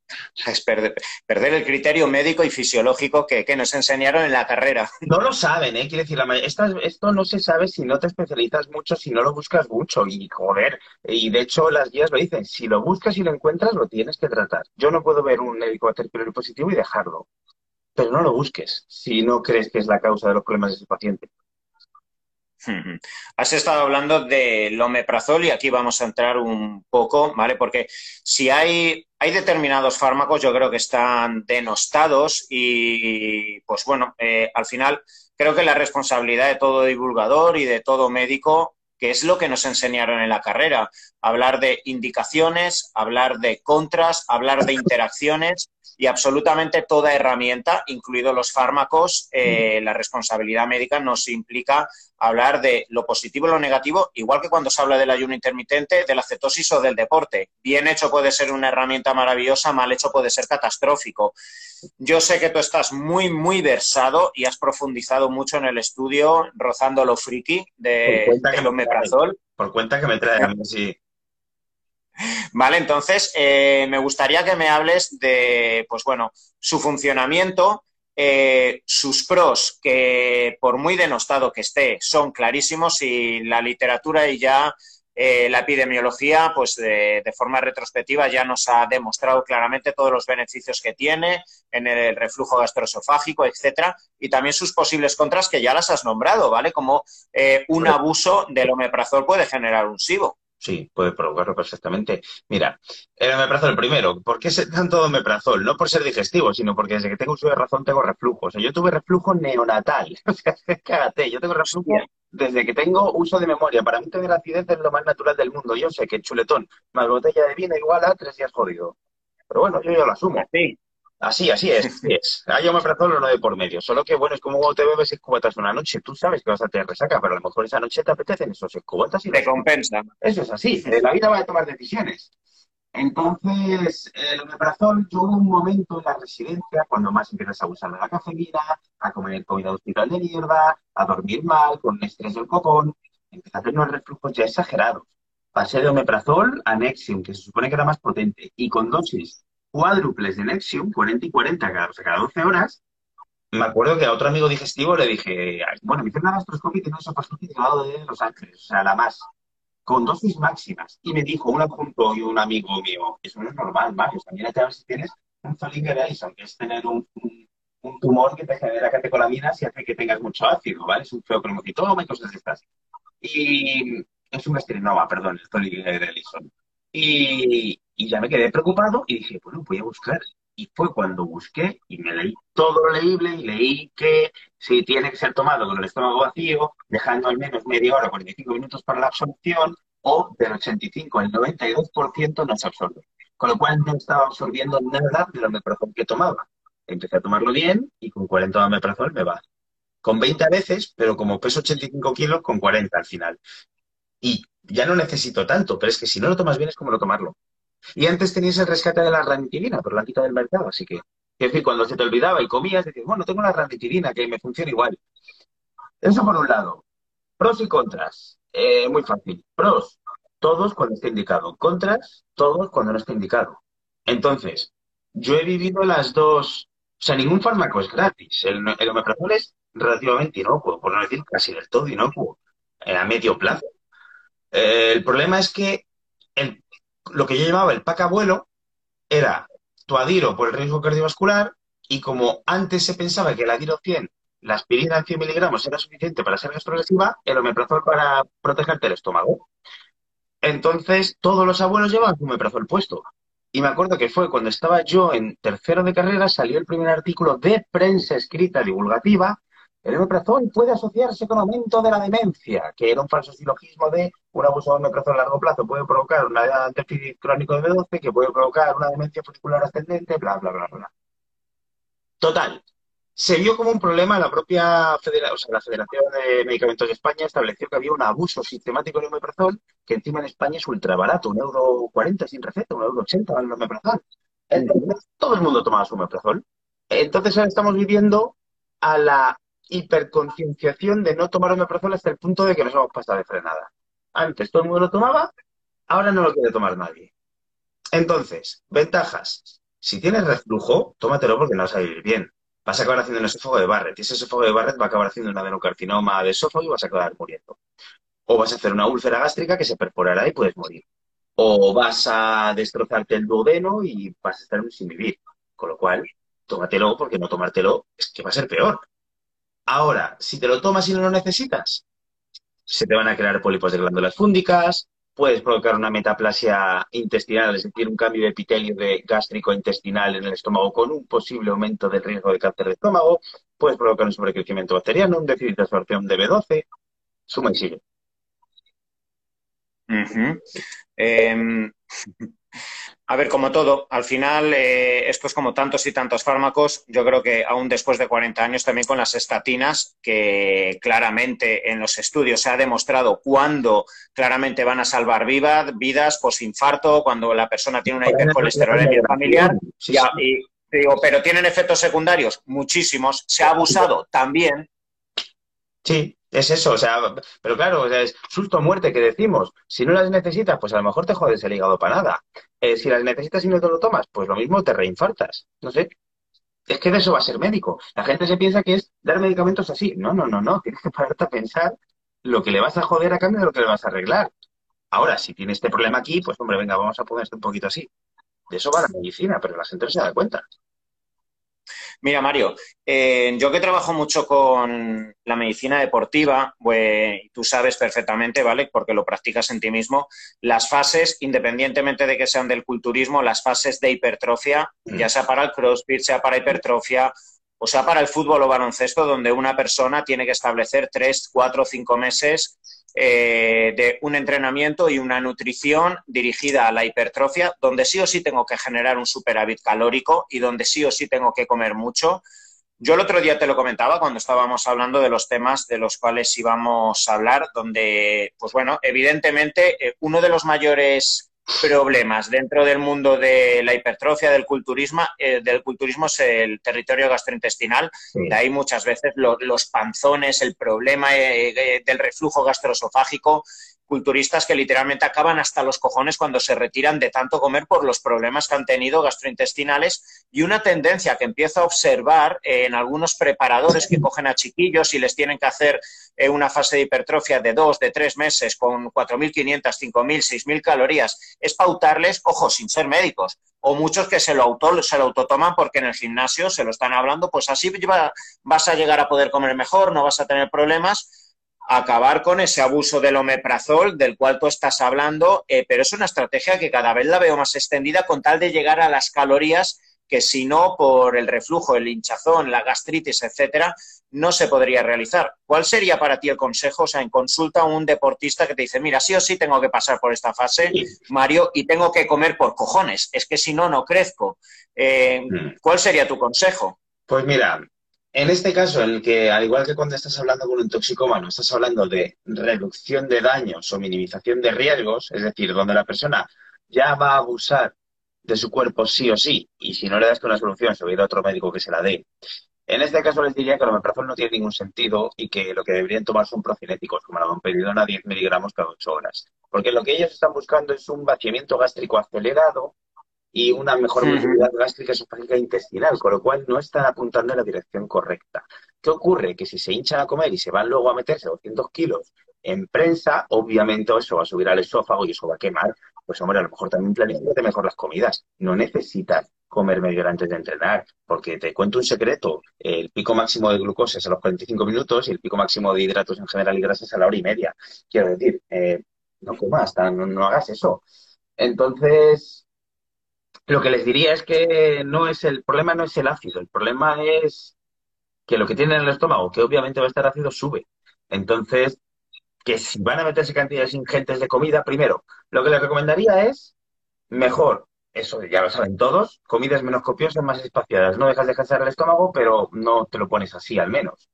*laughs* es perder, el criterio médico y fisiológico que, nos enseñaron en la carrera. *laughs* No lo saben, ¿eh? Quiere decir, la, esto no se sabe si no te especializas mucho, si no lo buscas mucho. Y joder, y de hecho las guías lo dicen, si lo buscas y lo encuentras, lo tienes que tratar. Yo no puedo ver un pylori positivo y dejarlo. Pero no lo busques si no crees que es la causa de los problemas de ese paciente. Has estado hablando del omeprazol y aquí vamos a entrar un poco, ¿vale? Porque si hay, hay determinados fármacos, yo creo que están denostados y, pues bueno, eh, al final creo que la responsabilidad de todo divulgador y de todo médico, que es lo que nos enseñaron en la carrera, hablar de indicaciones, hablar de contras, hablar de interacciones y absolutamente toda herramienta, incluidos los fármacos, eh, la responsabilidad médica nos implica hablar de lo positivo y lo negativo, igual que cuando se habla del ayuno intermitente, de la cetosis o del deporte. Bien hecho puede ser una herramienta maravillosa, mal hecho puede ser catastrófico. Yo sé que tú estás muy, muy versado y has profundizado mucho en el estudio, rozando lo friki de, del omeprazol. Por cuenta que me trae, sí. Vale, entonces eh, me gustaría que me hables de, pues bueno, su funcionamiento, eh, sus pros, que por muy denostado que esté, son clarísimos y la literatura y ya eh, la epidemiología, pues de, forma retrospectiva ya nos ha demostrado claramente todos los beneficios que tiene en el reflujo gastroesofágico, etcétera, y también sus posibles contras que ya las has nombrado, ¿vale? Como un abuso del omeprazol puede generar un SIBO. Sí, puede provocarlo perfectamente. Mira, el omeprazol primero, ¿por qué *laughs* tanto omeprazol? No por ser digestivo, sino porque desde que tengo uso de razón tengo reflujo. O sea, yo tuve reflujo neonatal. *laughs* O sea, cágate, yo tengo reflujo desde que tengo uso de memoria. Para mí tener acidez es lo más natural del mundo. Yo sé que chuletón más botella de vino igual a tres días jodido. Pero bueno, yo ya lo asumo. Sí. Así, así es, así es. *laughs* Hay omeprazol o no de por medio. Solo que, bueno, es como cuando te bebes seis cubatas una noche. Tú sabes que vas a tener resaca, pero a lo mejor esa noche te apetecen esos seis cubatas y... Te compensa. Eso es así. La vida va a tomar decisiones. Entonces, el omeprazol, yo hubo un momento en la residencia cuando más empiezas a usar la cafeína, a comer comida de hospital de mierda, a dormir mal, con estrés del copón, empecé a tener unos reflujos ya exagerados. Pasé de omeprazol a Nexium, que se supone que era más potente, y con dosis cuádruples de Nexium, 40 y 40 cada, cada 12 horas, me acuerdo que a otro amigo digestivo le dije, bueno, me hice una gastroscopia y tengo esa al lado de Los Ángeles, o sea, la más, con dosis máximas. Y me dijo un adjunto y un amigo mío, eso no es normal, Mario, también hay que ver si tienes un Zollinger Ellison, que es tener un, un, tumor que te genera catecolaminas y hace que tengas mucho ácido, ¿vale? Es un feocromocitoma y cosas de estas. Y es un estrinoma, perdón, el Zollinger Ellison. Y, y ya me quedé preocupado y dije, bueno, voy a buscar. Y fue cuando busqué y me leí todo lo leíble y leí que si tiene que ser tomado con el estómago vacío, dejando al menos media hora, 45 minutos para la absorción, o del 85 al 92% no se absorbe. Con lo cual no estaba absorbiendo nada de lo omeprazol que tomaba. Empecé a tomarlo bien y con 40 omeprazol me va. Con 20 veces, pero como peso 85 kilos, con 40 al final. Y ya no necesito tanto, pero es que si no lo tomas bien es como no tomarlo. Y antes tenías el rescate de la ranitidina, pero la han del mercado, así que, es decir, cuando se te olvidaba y comías, decías, bueno, tengo la ranitidina que me funciona igual. Eso por un lado. Pros y contras. Eh, muy fácil. Pros, todos cuando esté indicado. Contras, todos cuando no esté indicado. Entonces, yo he vivido las dos. O sea, ningún fármaco es gratis. El, el es relativamente inocuo, por no decir casi del todo inocuo, a medio plazo. Eh, el problema es que lo que yo llamaba el pack abuelo era tu adiro por el riesgo cardiovascular y como antes se pensaba que el adiro 100, la aspirina en 100 miligramos era suficiente para ser progresiva, el omeprazol para protegerte el estómago. Entonces, todos los abuelos llevaban su omeprazol puesto. Y me acuerdo que fue cuando estaba yo en tercero de carrera, salió el primer artículo de prensa escrita divulgativa. El omeprazol puede asociarse con aumento de la demencia, que era un falso silogismo de un abuso de omeprazol a largo plazo puede provocar un déficit crónico de B12 que puede provocar una demencia folicular ascendente, bla, bla, bla, bla. Total, se vio como un problema la propia federación, o sea, la Federación de Medicamentos de España estableció que había un abuso sistemático de omeprazol, que encima en España es ultra barato, un euro cuarenta sin receta, un euro ochenta el omeprazol. Entonces, todo el mundo tomaba su omeprazol. Entonces ahora estamos viviendo a la hiperconcienciación de no tomar omeprazol hasta el punto de que nos hemos pasado de frenada. Antes todo el mundo lo tomaba, ahora no lo quiere tomar nadie. Entonces, ventajas. Si tienes reflujo, tómatelo porque no vas a vivir bien vas a acabar haciendo un esófago de Barrett. Y ese esófago de Barrett va a acabar haciendo un adenocarcinoma de esófago y vas a acabar muriendo. O vas a hacer una úlcera gástrica que se perforará y puedes morir. O vas a destrozarte el duodeno y vas a estar sin vivir. Con lo cual, tómatelo porque no tomártelo es que va a ser peor. Ahora, si te lo tomas y no lo necesitas, se te van a crear pólipos de glándulas fúndicas, puedes provocar una metaplasia intestinal, es decir, un cambio de epitelio de gástrico intestinal en el estómago con un posible aumento del riesgo de cáncer de estómago, puedes provocar un sobrecrecimiento bacteriano, un déficit de absorción de B12, suma y sigue. A ver, como todo, al final eh, esto es como tantos y tantos fármacos. Yo creo que aún después de 40 años también con las estatinas, que claramente en los estudios se ha demostrado cuándo claramente van a salvar vidas, vidas posinfarto, cuando la persona tiene una hipercolesterolemia familiar. y, digo, pero tienen efectos secundarios, muchísimos. Se ha abusado también. Sí, es eso, o sea, pero claro, o sea, es susto muerte que decimos. Si no las necesitas, pues a lo mejor te jodes el hígado para nada. Eh, si las necesitas y no te lo tomas, pues lo mismo te reinfartas. No sé. Es que de eso va a ser médico. La gente se piensa que es dar medicamentos así. No, no, no, no. *laughs* Tienes que pararte a pensar lo que le vas a joder a cambio de lo que le vas a arreglar. Ahora, si tiene este problema aquí, pues hombre, venga, vamos a poner un poquito así. De eso va la medicina, pero la gente no se da cuenta. Mira, Mario, eh, yo que trabajo mucho con la medicina deportiva, pues, tú sabes perfectamente, ¿vale? Porque lo practicas en ti mismo, las fases, independientemente de que sean del culturismo, las fases de hipertrofia, mm. ya sea para el crossfit, sea para hipertrofia, o sea para el fútbol o baloncesto, donde una persona tiene que establecer tres, cuatro, cinco meses eh, de un entrenamiento y una nutrición dirigida a la hipertrofia, donde sí o sí tengo que generar un superávit calórico y donde sí o sí tengo que comer mucho. Yo el otro día te lo comentaba cuando estábamos hablando de los temas de los cuales íbamos a hablar, donde, pues bueno, evidentemente eh, uno de los mayores problemas dentro del mundo de la hipertrofia, del culturismo, eh, del culturismo es el territorio gastrointestinal. De ahí muchas veces los panzones, el problema eh, eh, del reflujo gastroesofágico culturistas que literalmente acaban hasta los cojones cuando se retiran de tanto comer por los problemas que han tenido gastrointestinales y una tendencia que empiezo a observar en algunos preparadores que cogen a chiquillos y les tienen que hacer eh, una fase de hipertrofia de dos, de tres meses con 4.500, 5.000, 6.000 calorías, es pautarles, ojo, sin ser médicos, o muchos que se lo, auto, se lo autotoman porque en el gimnasio se lo están hablando, pues así vas a llegar a poder comer mejor, no vas a tener problemas acabar con ese abuso del omeprazol del cual tú estás hablando, eh, pero es una estrategia que cada vez la veo más extendida con tal de llegar a las calorías que si no, por el reflujo, el hinchazón, la gastritis, etcétera, no se podría realizar. ¿Cuál sería para ti el consejo? O sea, en consulta a un deportista que te dice, mira, sí o sí tengo que pasar por esta fase, Mario, y tengo que comer por cojones, es que si no, no crezco. Eh, mm. ¿Cuál sería tu consejo? Pues mira, en este caso, en el que, al igual que cuando estás hablando con un toxicómano, estás hablando de reducción de daños o minimización de riesgos, es decir, donde la persona ya va a abusar de su cuerpo sí o sí, y si no le das una solución, se va a ir a otro médico que se la dé. En este caso les diría que el omeprazol no tiene ningún sentido y que lo que deberían tomar son procinéticos, como la domperidona, 10 miligramos cada 8 horas. Porque lo que ellos están buscando es un vaciamiento gástrico acelerado y una mejor movilidad gástrica esofágica intestinal, con lo cual no están apuntando en la dirección correcta. ¿Qué ocurre? Que si se hinchan a comer y se van luego a meterse 200 kilos en prensa, obviamente eso va a subir al esófago y eso va a quemar. Pues hombre, a lo mejor también planifícate mejor las comidas. No necesitas comer medio hora antes de entrenar, porque te cuento un secreto, el pico máximo de glucosa es a los 45 minutos y el pico máximo de hidratos en general y grasas a la hora y media. Quiero decir, eh, no comas, no, no hagas eso. Entonces, lo que les diría es que no es el problema no es el ácido, el problema es que lo que tiene en el estómago, que obviamente va a estar ácido, sube. Entonces, que si van a meterse cantidades ingentes de comida, primero, lo que les recomendaría es mejor, eso ya lo saben todos, comidas menos copiosas, más espaciadas. No dejas de cansar el estómago, pero no te lo pones así al menos.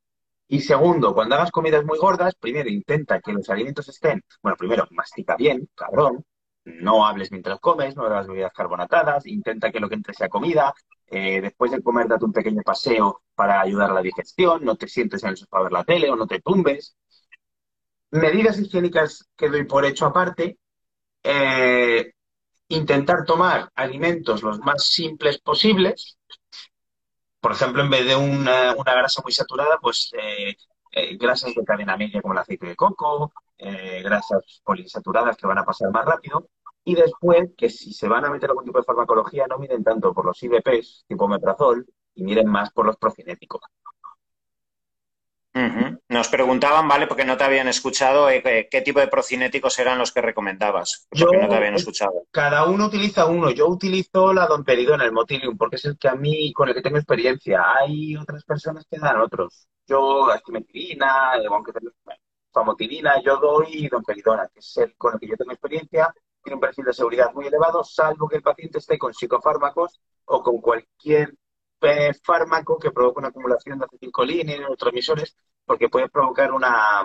Y segundo, cuando hagas comidas muy gordas, primero intenta que los alimentos estén, bueno, primero mastica bien, cabrón, no hables mientras comes, no hagas bebidas carbonatadas, intenta que lo que entre sea comida, eh, después de comer date un pequeño paseo para ayudar a la digestión, no te sientes en el sofá a ver la tele o no te tumbes. Medidas higiénicas que doy por hecho aparte, eh, intentar tomar alimentos los más simples posibles, por ejemplo, en vez de una, grasa muy saturada, pues eh, grasas de cadena media como el aceite de coco, eh, grasas poliinsaturadas que van a pasar más rápido. Y después, que si se van a meter algún tipo de farmacología, no miren tanto por los IBPs, tipo metrazol, y miren más por los procinéticos. Nos preguntaban, ¿vale? Porque no te habían escuchado eh, qué tipo de procinéticos eran los que recomendabas. Porque no te habían escuchado. Cada uno utiliza uno. Yo utilizo la domperidona, el Motilium, porque es el que a mí, con el que tengo experiencia. Hay otras personas que dan otros. Yo, la eh, aunque tengo, famotilina, yo doy domperidona, que es el con el que yo tengo experiencia, tiene un perfil de seguridad muy elevado, salvo que el paciente esté con psicofármacos o con cualquier eh, fármaco que provoque una acumulación de acetilcolina y neurotransmisores, porque puede provocar una,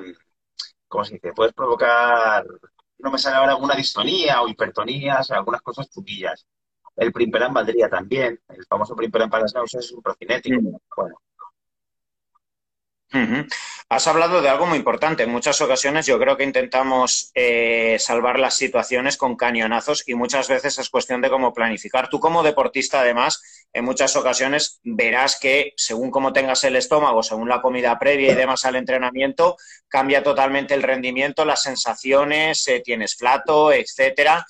¿cómo se dice? Puedes provocar, no me sale ahora, una distonía o hipertonías, algunas cosas chunguillas. El primperan valdría también, el famoso primperan para las náuseas es un procinético. Has hablado de algo muy importante. En muchas ocasiones yo creo que intentamos eh, salvar las situaciones con cañonazos y muchas veces es cuestión de cómo planificar. Tú como deportista, además, en muchas ocasiones verás que según cómo tengas el estómago, según la comida previa y demás al entrenamiento, cambia totalmente el rendimiento, las sensaciones, eh, tienes flato, etcétera.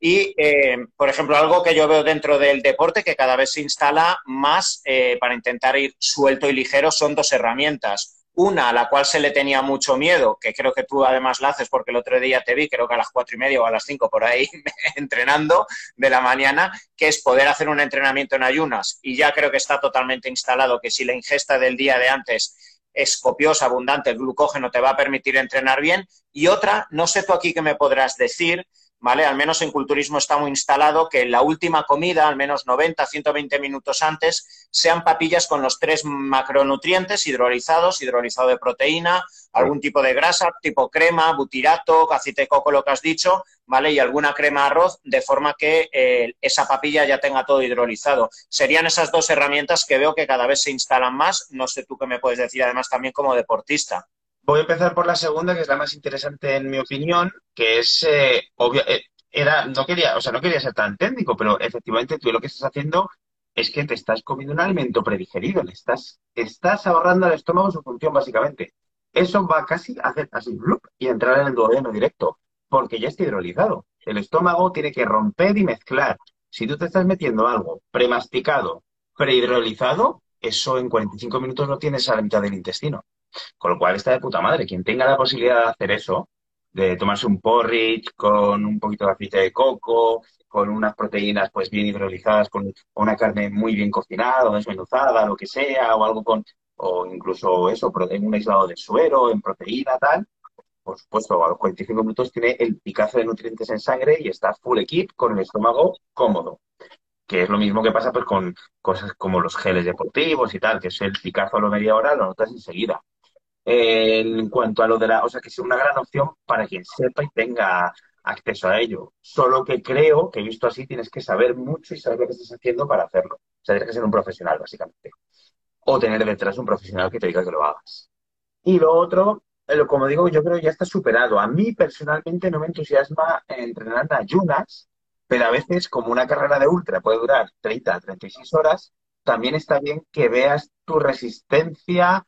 Y, eh, por ejemplo, algo que yo veo dentro del deporte que cada vez se instala más para intentar ir suelto y ligero son dos herramientas una a la cual se le tenía mucho miedo, que creo que tú además la haces porque el otro día te vi, creo que a las cuatro y media o a las cinco por ahí, *laughs* entrenando de la mañana, que es poder hacer un entrenamiento en ayunas. Y ya creo que está totalmente instalado que si la ingesta del día de antes es copiosa, abundante, el glucógeno te va a permitir entrenar bien. Y otra, no sé tú aquí qué me podrás decir, ¿vale? Al menos en culturismo está muy instalado que la última comida, al menos 90, 120 minutos antes, sean papillas con los tres macronutrientes hidrolizados, hidrolizado de proteína, algún tipo de grasa, tipo crema, butirato, aceite de coco, lo que has dicho, ¿vale? Y alguna crema arroz, de forma que eh, esa papilla ya tenga todo hidrolizado. Serían esas dos herramientas que veo que cada vez se instalan más. No sé tú qué me puedes decir, además, también como deportista. Voy a empezar por la segunda, que es la más interesante en mi opinión, que es eh, obvio, eh, era, no quería, o sea, no quería ser tan técnico, pero efectivamente tú lo que estás haciendo es que te estás comiendo un alimento predigerido, le estás, estás ahorrando al estómago su función básicamente. Eso va casi a hacer así y entrar en el duodeno directo, porque ya está hidrolizado. El estómago tiene que romper y mezclar. Si tú te estás metiendo algo premasticado, prehidrolizado, eso en 45 minutos lo tienes a la mitad del intestino. Con lo cual está de puta madre. Quien tenga la posibilidad de hacer eso, de tomarse un porridge con un poquito de aceite de coco, con unas proteínas pues bien hidrolizadas, con una carne muy bien cocinada o desmenuzada, lo que sea, o algo con, o incluso eso, en un aislado de suero, en proteína, tal, por supuesto, a los 45 minutos tiene el picazo de nutrientes en sangre y está full equip con el estómago cómodo. Que es lo mismo que pasa pues con cosas como los geles deportivos y tal, que es el picazo a lo media hora, lo notas enseguida en cuanto a lo de la, o sea, que sea una gran opción para quien sepa y tenga acceso a ello. Solo que creo que visto así tienes que saber mucho y saber lo que estás haciendo para hacerlo. O sea, tienes que ser un profesional, básicamente. O tener detrás un profesional que te diga que lo hagas. Y lo otro, eh, como digo, yo creo que ya está superado. A mí personalmente no me entusiasma entrenar en ayunas, pero a veces como una carrera de ultra puede durar 30, 36 horas, también está bien que veas tu resistencia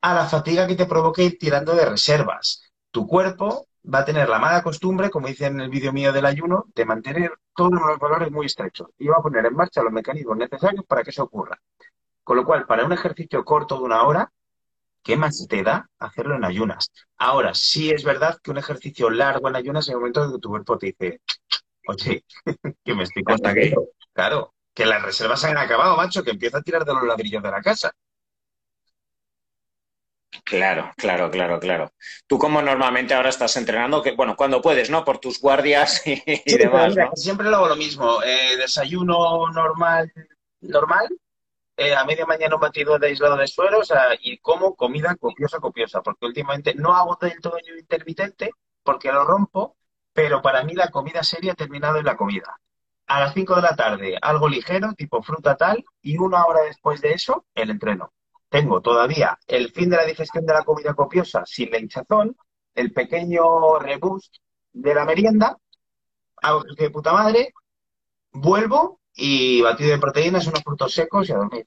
a la fatiga que te provoque ir tirando de reservas. Tu cuerpo va a tener la mala costumbre, como dice en el vídeo mío del ayuno, de mantener todos los valores muy estrechos y va a poner en marcha los mecanismos necesarios para que eso ocurra. Con lo cual, para un ejercicio corto de una hora, ¿qué más te da hacerlo en ayunas? Ahora, sí es verdad que un ejercicio largo en ayunas en el momento en que tu cuerpo te dice, oye, *laughs* que me estoy contagiando. Claro, que las reservas se han acabado, macho, que empieza a tirar de los ladrillos de la casa. Claro, claro, claro, claro. Tú como normalmente ahora estás entrenando, que bueno, cuando puedes, ¿no? Por tus guardias y, demás, ¿no? Siempre lo hago lo mismo. Eh, desayuno normal, normal. Eh, a media mañana un batido de aislado de suero, o sea, y como comida copiosa, copiosa, porque últimamente no hago del todo intermitente, porque lo rompo, pero para mí la comida seria ha terminado en la comida. A las 5 de la tarde, algo ligero, tipo fruta tal, y una hora después de eso, el entreno tengo todavía el fin de la digestión de la comida copiosa sin la hinchazón, el pequeño reboost de la merienda, hago de puta madre, vuelvo y batido de proteínas, unos frutos secos y a dormir.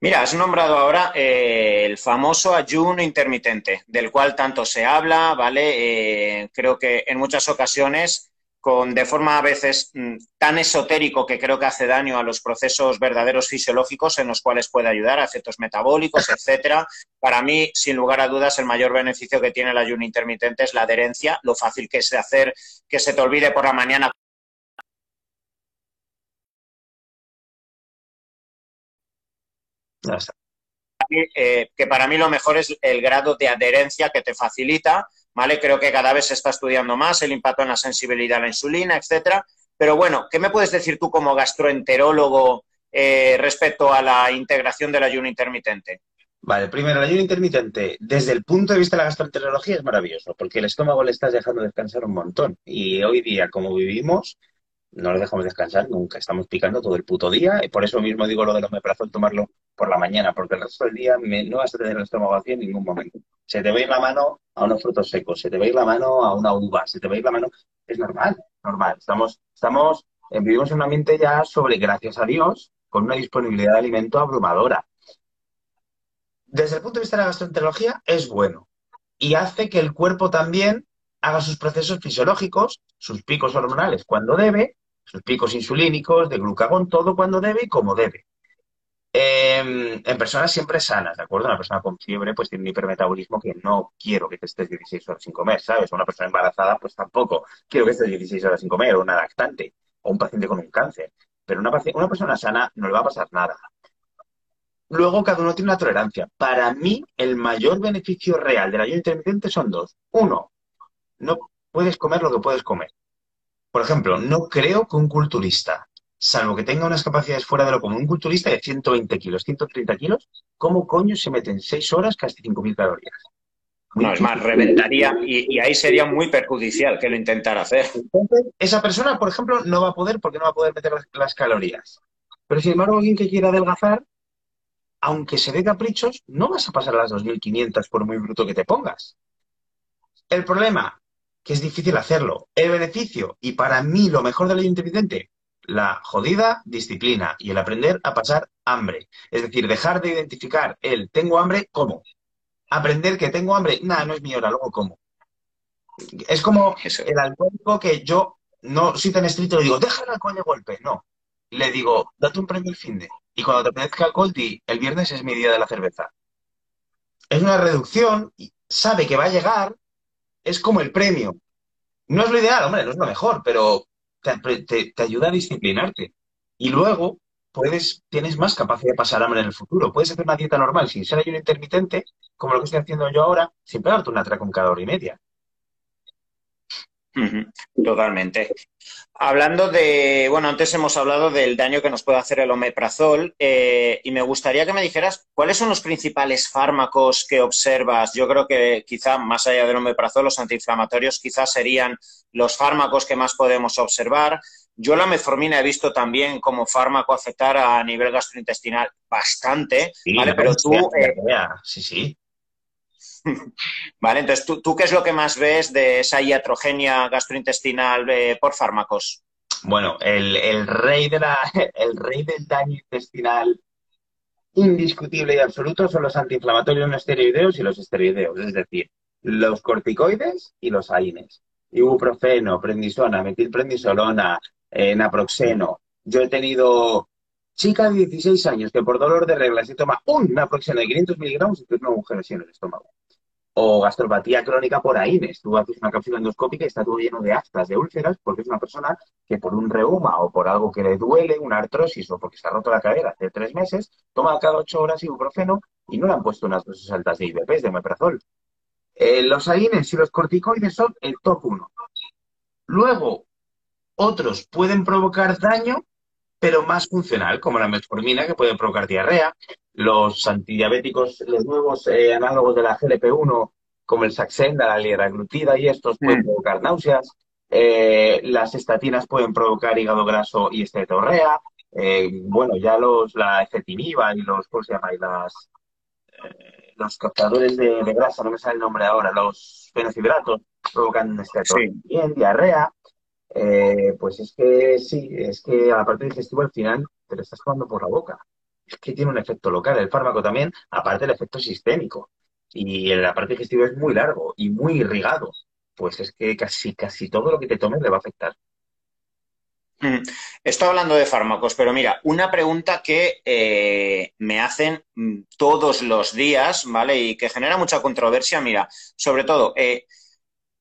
Mira, has nombrado ahora eh, el famoso ayuno intermitente, del cual tanto se habla, ¿vale? Eh, creo que en muchas ocasiones con, de forma a veces mm, tan esotérico que creo que hace daño a los procesos verdaderos fisiológicos en los cuales puede ayudar a efectos metabólicos, *laughs* etcétera. Para mí, sin lugar a dudas, el mayor beneficio que tiene el ayuno intermitente es la adherencia, lo fácil que es de hacer que se te olvide por la mañana eh, que para mí lo mejor es el grado de adherencia que te facilita ¿vale? Creo que cada vez se está estudiando más el impacto en la sensibilidad a la insulina, etcétera. Pero bueno, ¿qué me puedes decir tú como gastroenterólogo eh, respecto a la integración del ayuno intermitente? Vale, primero, el ayuno intermitente, desde el punto de vista de la gastroenterología, es maravilloso, porque el estómago le estás dejando descansar un montón. Y hoy día, como vivimos, no lo dejamos descansar nunca, estamos picando todo el puto día, y por eso mismo digo lo del omeprazol, tomarlo por la mañana, porque el resto del día no vas a tener el estómago vacío en ningún momento. Se te va a ir la mano a unos frutos secos, se te va a ir la mano a una uva, se te va a ir la mano... Es normal, normal. Estamos, estamos, eh, vivimos en un ambiente ya sobre, gracias a Dios, con una disponibilidad de alimento abrumadora. Desde el punto de vista de la gastroenterología, es bueno. Y hace que el cuerpo también haga sus procesos fisiológicos, sus picos hormonales cuando debe, sus picos insulínicos, de glucagón, todo cuando debe y como debe. Em, en personas siempre sanas, ¿de acuerdo? Una persona con fiebre pues tiene un hipermetabolismo que no quiero que te estés 16 horas sin comer, ¿sabes? Una persona embarazada pues tampoco quiero que estés 16 horas sin comer, o una lactante, o un paciente con un cáncer. Pero una, una persona sana no le va a pasar nada. Luego cada uno tiene una tolerancia. Para mí el mayor beneficio real del ayuno intermitente son dos. Uno, no puedes comer lo que puedes comer. Por ejemplo, no creo que un culturista, salvo que tenga unas capacidades fuera de lo común, un culturista de 120 kilos, 130 kilos, ¿cómo coño se mete en 6 horas casi 5.000 calorías? no, es más, reventaría y, ahí sería muy perjudicial que lo intentara hacer. Entonces, esa persona, por ejemplo, no va a poder porque no va a poder meter las, calorías. Pero sin embargo, alguien que quiera adelgazar, aunque se dé caprichos, no vas a pasar a las 2.500 por muy bruto que te pongas. El problema, que es difícil hacerlo. El beneficio, y para mí lo mejor de la intermitente, la jodida disciplina y el aprender a pasar hambre. Es decir, dejar de identificar el tengo hambre como. Aprender que tengo hambre, nada, no es mi hora, luego como. Es como el alcohólico que yo no soy tan estricto, le digo, deja el alcohol de golpe. No. Le digo, date un premio el fin de. Y cuando te apetezca alcohol, di, el viernes es mi día de la cerveza. Es una reducción, y sabe que va a llegar, es como el premio. No es lo ideal, hombre, no es lo mejor, pero te, ayuda a disciplinarte. Y luego puedes, tienes más capacidad de pasar hambre en el futuro. Puedes hacer una dieta normal sin ser ayuno intermitente, como lo que estoy haciendo yo ahora, sin pegarte una con cada hora y media. Totalmente. Hablando de, bueno, antes hemos hablado del daño que nos puede hacer el omeprazol eh, y me gustaría que me dijeras cuáles son los principales fármacos que observas. Yo creo que quizá más allá del omeprazol, los antiinflamatorios quizás serían los fármacos que más podemos observar. Yo la metformina he visto también como fármaco afectar a nivel gastrointestinal bastante, ¿vale? Pero tú... Eh, sí, sí. *laughs* Vale, entonces, ¿tú, qué es lo que más ves de esa iatrogenia gastrointestinal eh, por fármacos? Bueno, el, rey de la, *laughs* el rey del daño intestinal indiscutible y absoluto son los antiinflamatorios no esteroideos y los esteroideos, es decir, los corticoides y los AINES. Ibuprofeno, prednisona, metilprednisolona, eh, naproxeno. Yo he tenido chica de 16 años que por dolor de regla se toma un naproxeno de 500 miligramos y tiene un agujero en el estómago. O gastropatía crónica por AINES. Tú haces una cápsula endoscópica y está todo lleno de aftas, de úlceras, porque es una persona que por un reuma o por algo que le duele, una artrosis o porque se ha roto la cadera hace tres meses, toma cada ocho horas ibuprofeno y no le han puesto unas dosis altas de IBPs, de meprazol. Eh, los AINES y los corticoides son el top 1. Luego, otros pueden provocar daño, pero más funcional, como la metformina, que puede provocar diarrea, los antidiabéticos, los nuevos eh, análogos de la GLP-1, como el Saxenda, la liraglutida y estos pueden mm. provocar náuseas. Eh, las estatinas pueden provocar hígado graso y estetorrea. Eh, bueno, ya los, la ecetinib y los, ¿cómo se llama? las, los captadores de, grasa, no me sale el nombre ahora, los fenocibratos provocan estetorrea, bien, diarrea. pues es que sí, es que a la parte digestiva al final te lo estás tomando por la boca es que tiene un efecto local. El fármaco también, aparte del efecto sistémico. Y la parte digestiva es muy largo y muy irrigado. Pues es que casi, casi todo lo que te tomes le va a afectar. Mm. Estoy hablando de fármacos, pero mira, una pregunta que eh, me hacen mm, todos los días, ¿vale? Y que genera mucha controversia, mira, sobre todo, eh,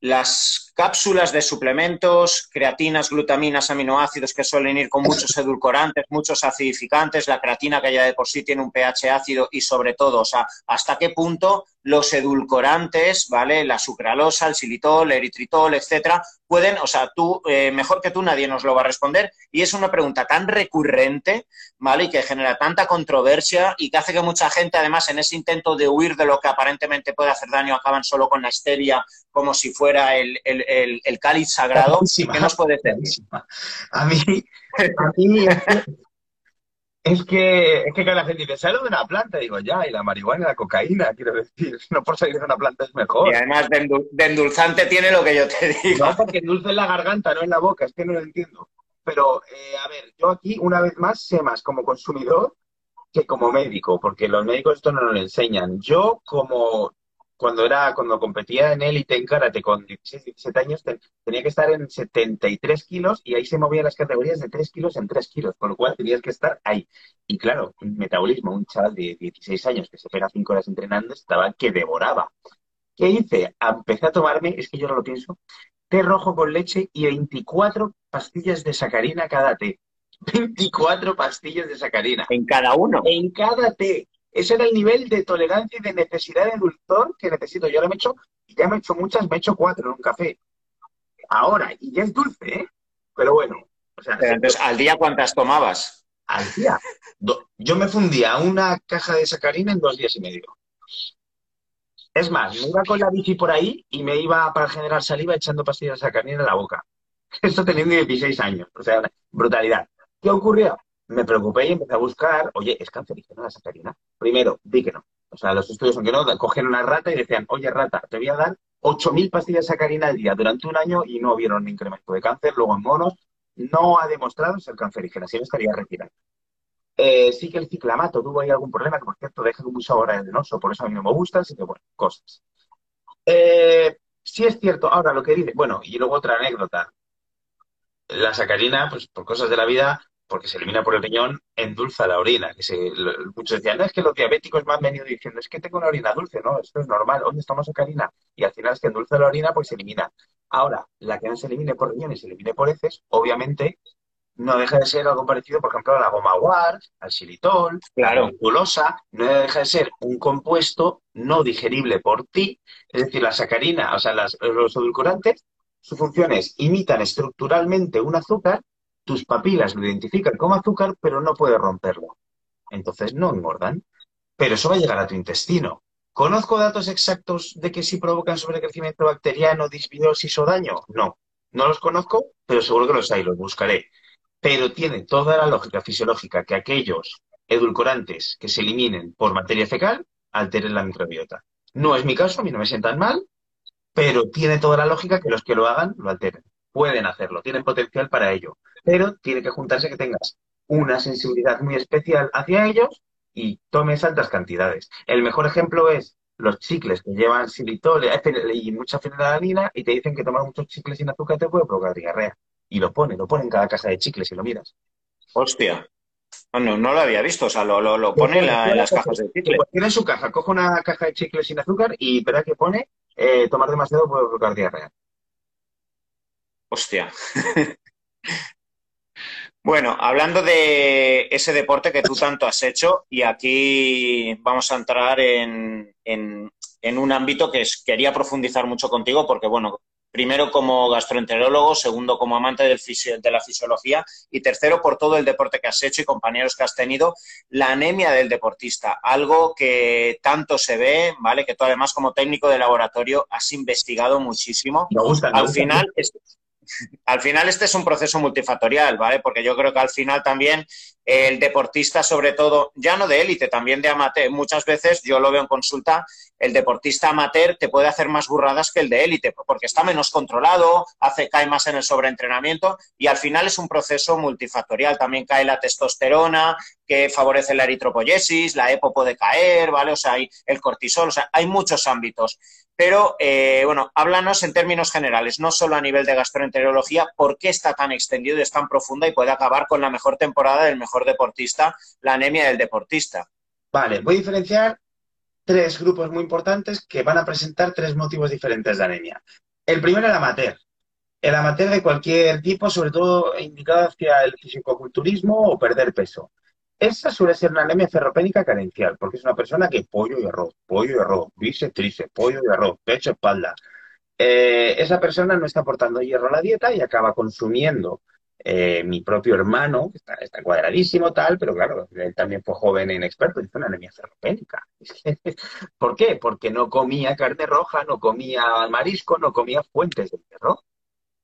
las cápsulas de suplementos, creatinas, glutaminas, aminoácidos que suelen ir con muchos edulcorantes, muchos acidificantes, la creatina que ya de por sí tiene un pH ácido y sobre todo, o sea, hasta qué punto los edulcorantes, ¿vale? La sucralosa, el xilitol, el eritritol, etcétera, pueden, o sea, tú, eh, mejor que tú, nadie nos lo va a responder. Y es una pregunta tan recurrente, ¿vale? Y que genera tanta controversia y que hace que mucha gente, además, en ese intento de huir de lo que aparentemente puede hacer daño, acaban solo con la histeria como si fuera el, el, cáliz sagrado. ¿Qué nos puede decir? A mí, a mí es que, es que la gente dice, sale de una planta, digo, ya, y la marihuana y la cocaína, quiero decir, *laughs* no por salir de una planta es mejor. Y además de, endulzante tiene lo que yo te digo. No, *laughs* porque endulce en la garganta, no en la boca, es que no lo entiendo. Pero, eh, a ver, yo aquí, una vez más, sé más como consumidor que como médico, porque los médicos esto no nos lo enseñan. Yo, como cuando era cuando competía en élite en karate con 16, 17 años, tenía que estar en 73 kilos y ahí se movían las categorías de 3 kilos en 3 kilos, con lo cual tenías que estar ahí. Y claro, un metabolismo, un chaval de 16 años que se pega 5 horas entrenando, estaba que devoraba. ¿Qué hice? Empecé a tomarme, es que yo no lo pienso, té rojo con leche y 24 pastillas de sacarina cada té. *laughs* 24 pastillas de sacarina. ¿En cada uno? En cada té. Ese era el nivel de tolerancia y de necesidad de dulzor que necesito. Yo ahora me he hecho, ya me he hecho muchas, me he hecho cuatro en un café. Ahora, y ya es dulce, ¿eh? Pero bueno. entonces, ¿al día cuántas tomabas? Al día. Yo me fundía una caja de sacarina en dos días y medio. Es más, me iba con la bici por ahí y me iba para generar saliva echando pastillas de sacarina en la boca. *laughs* Esto teniendo 16 años. O sea, brutalidad. ¿Qué ocurrió? Me preocupé y empecé a buscar, oye, ¿es cancerígena la sacarina? Primero, di que no. O sea, los estudios, aunque no, cogieron una rata y decían, oye, rata, te voy a dar 8.000 pastillas de sacarina al día durante un año y no vieron incremento de cáncer. Luego en monos no ha demostrado ser cancerígena, si no estaría retirado. Eh, sí que el ciclamato tuvo ahí algún problema, que por cierto deja un sabor arenoso, por eso a mí no me gusta, así que bueno, cosas. Eh, sí es cierto, ahora lo que dice, bueno, y luego otra anécdota. La sacarina, pues por cosas de la vida, porque se elimina por el riñón, endulza la orina. Que se, muchos decían, no, es que los diabéticos me han venido diciendo, es que tengo una orina dulce, no, esto es normal, ¿dónde estamos sacarina? Y al final es que endulza la orina, pues se elimina. Ahora, la que no se elimine por riñón y se elimine por heces, obviamente no deja de ser algo parecido, por ejemplo, a la goma guar, al xilitol, claro. la glucosa, no deja de ser un compuesto no digerible por ti, es decir, la sacarina, o sea, los edulcorantes, su función es imitan estructuralmente un azúcar tus papilas lo identifican como azúcar, pero no puedes romperlo. Entonces no engordan. Pero eso va a llegar a tu intestino. ¿Conozco datos exactos de que si provocan sobrecrecimiento bacteriano, disbiosis o daño? No. No los conozco, pero seguro que los hay, los buscaré. Pero tiene toda la lógica fisiológica que aquellos edulcorantes que se eliminen por materia fecal alteren la microbiota. No es mi caso, a mí no me sientan mal, pero tiene toda la lógica que los que lo hagan lo alteren. Pueden hacerlo, tienen potencial para ello pero tiene que juntarse que tengas una sensibilidad muy especial hacia ellos y tomes altas cantidades. El mejor ejemplo es los chicles que llevan xilitol y mucha fenilalanina y te dicen que tomar muchos chicles sin azúcar te puede provocar diarrea. Y lo pone, lo pone en cada caja de chicles y lo miras. Hostia. No, no, lo había visto, o sea, lo, lo, pone en, las cajas de chicle. Tiene en su caja, coge una caja de chicle sin azúcar y verá que pone eh, tomar demasiado puede provocar diarrea. Hostia. *laughs* Bueno, hablando de ese deporte que tú tanto has hecho, y aquí vamos a entrar en, en, un ámbito que quería profundizar mucho contigo, porque, bueno, primero como gastroenterólogo, segundo como amante del de la fisiología y tercero por todo el deporte que has hecho y compañeros que has tenido, la anemia del deportista, algo que tanto se ve, ¿vale? Que tú además como técnico de laboratorio has investigado muchísimo. Me gusta, Al final, al final este es un proceso multifactorial, ¿vale? Porque yo creo que al final también el deportista, sobre todo, ya no de élite, también de amateur, muchas veces yo lo veo en consulta, el deportista amateur te puede hacer más burradas que el de élite, porque está menos controlado, hace, cae más en el sobreentrenamiento y al final es un proceso multifactorial. También cae la testosterona, que favorece la eritropoyesis, la EPO puede caer, ¿vale? O sea, hay el cortisol, o sea, hay muchos ámbitos. Pero, eh, bueno, háblanos en términos generales, no solo a nivel de gastroenterología, por qué está tan extendido y es tan profunda y puede acabar con la mejor temporada del mejor deportista, la anemia del deportista. Vale, voy a diferenciar tres grupos muy importantes que van a presentar tres motivos diferentes de anemia. El primero, el amateur. El amateur de cualquier tipo, sobre todo indicado hacia el fisicoculturismo o perder peso. Esa suele ser una anemia ferropénica carencial, porque es una persona que pollo y arroz, pollo y arroz, bíceps, tríceps, pollo y arroz, pecho, espalda. Eh, esa persona no está aportando hierro a la dieta y acaba consumiendo eh, mi propio hermano, que está, cuadradísimo, tal, pero claro, él también fue joven e inexperto, fue una anemia ferropénica. *laughs* ¿Por qué? Porque no comía carne roja, no comía marisco, no comía fuentes de hierro.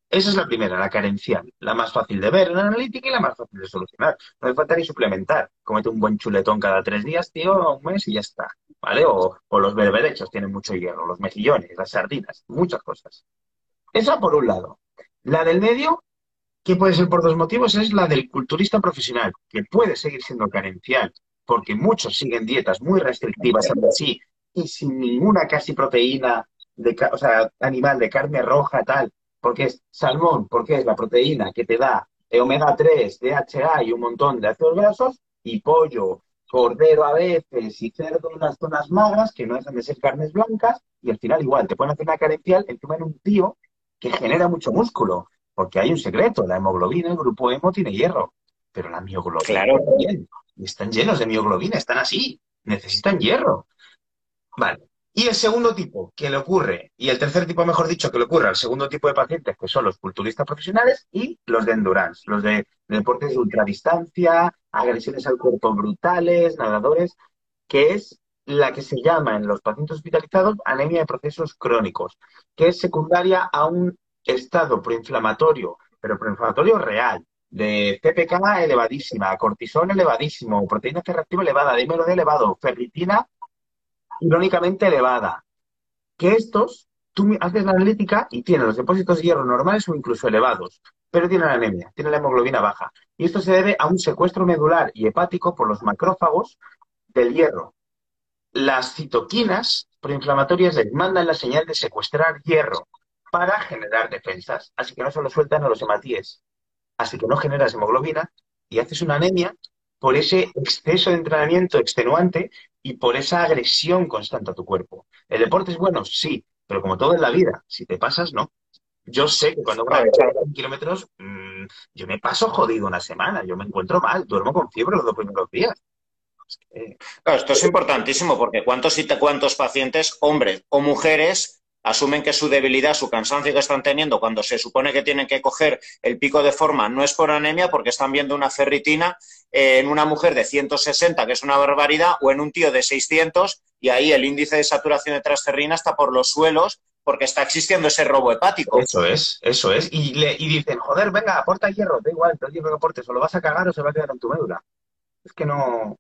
Esa es la primera, la carencial, la más fácil de ver en analítica y la más fácil de solucionar. No hace falta ni suplementar. Comete un buen chuletón cada tres días, tío, un mes y ya está. ¿Vale? O, los berberechos tienen mucho hierro, los mejillones, las sardinas, muchas cosas. Esa por un lado. La del medio, que puede ser por dos motivos, es la del culturista profesional, que puede seguir siendo carencial, porque muchos siguen dietas muy restrictivas así y sin ninguna casi proteína de, o sea, animal de carne roja, tal, porque es salmón, porque es la proteína que te da omega 3, DHA y un montón de ácidos grasos, y pollo, cordero a veces y cerdo en las zonas magras, que no dejan de ser carnes blancas, y al final igual te pueden hacer una carencial encima en un tío que genera mucho músculo, porque hay un secreto, la hemoglobina, el grupo hemo tiene hierro, pero la mioglobina claro. también, están llenos de mioglobina, están así, necesitan hierro. Vale, y el segundo tipo que le ocurre, y el tercer tipo, mejor dicho, que le ocurre al segundo tipo de pacientes, que son los culturistas profesionales y los de endurance, los de, deportes de ultradistancia, agresiones al cuerpo brutales, nadadores, que es la que se llama en los pacientes hospitalizados anemia de procesos crónicos, que es secundaria a un estado proinflamatorio, pero proinflamatorio real, de CPK elevadísima, cortisol elevadísimo, proteína C reactiva elevada, dímero de elevado, ferritina irónicamente elevada. Que estos, tú haces la analítica y tienen los depósitos de hierro normales o incluso elevados, pero tienen anemia, tienen la hemoglobina baja. Y esto se debe a un secuestro medular y hepático por los macrófagos del hierro. Las citoquinas proinflamatorias les mandan la señal de secuestrar hierro para generar defensas. Así que no se lo sueltan a los hematíes. Así que no generas hemoglobina y haces una anemia por ese exceso de entrenamiento extenuante y por esa agresión constante a tu cuerpo. ¿El deporte es bueno? Sí, pero como todo en la vida, si te pasas, no. Yo sé que cuando voy a kilómetros, mm, yo me paso jodido una semana, yo me encuentro mal, duermo con fiebre los dos primeros días. Claro, esto es importantísimo porque cuántos cuántos pacientes, hombres o mujeres, asumen que su debilidad, su cansancio que están teniendo cuando se supone que tienen que coger el pico de forma no es por anemia porque están viendo una ferritina en una mujer de 160, que es una barbaridad, o en un tío de 600 y ahí el índice de saturación de transferrina está por los suelos porque está existiendo ese robo hepático. Eso es, eso es. Y, le, y dicen, joder, venga, aporta hierro, da igual, el hierro que aportes, o lo vas a cagar o se va a quedar en tu médula. Es que no...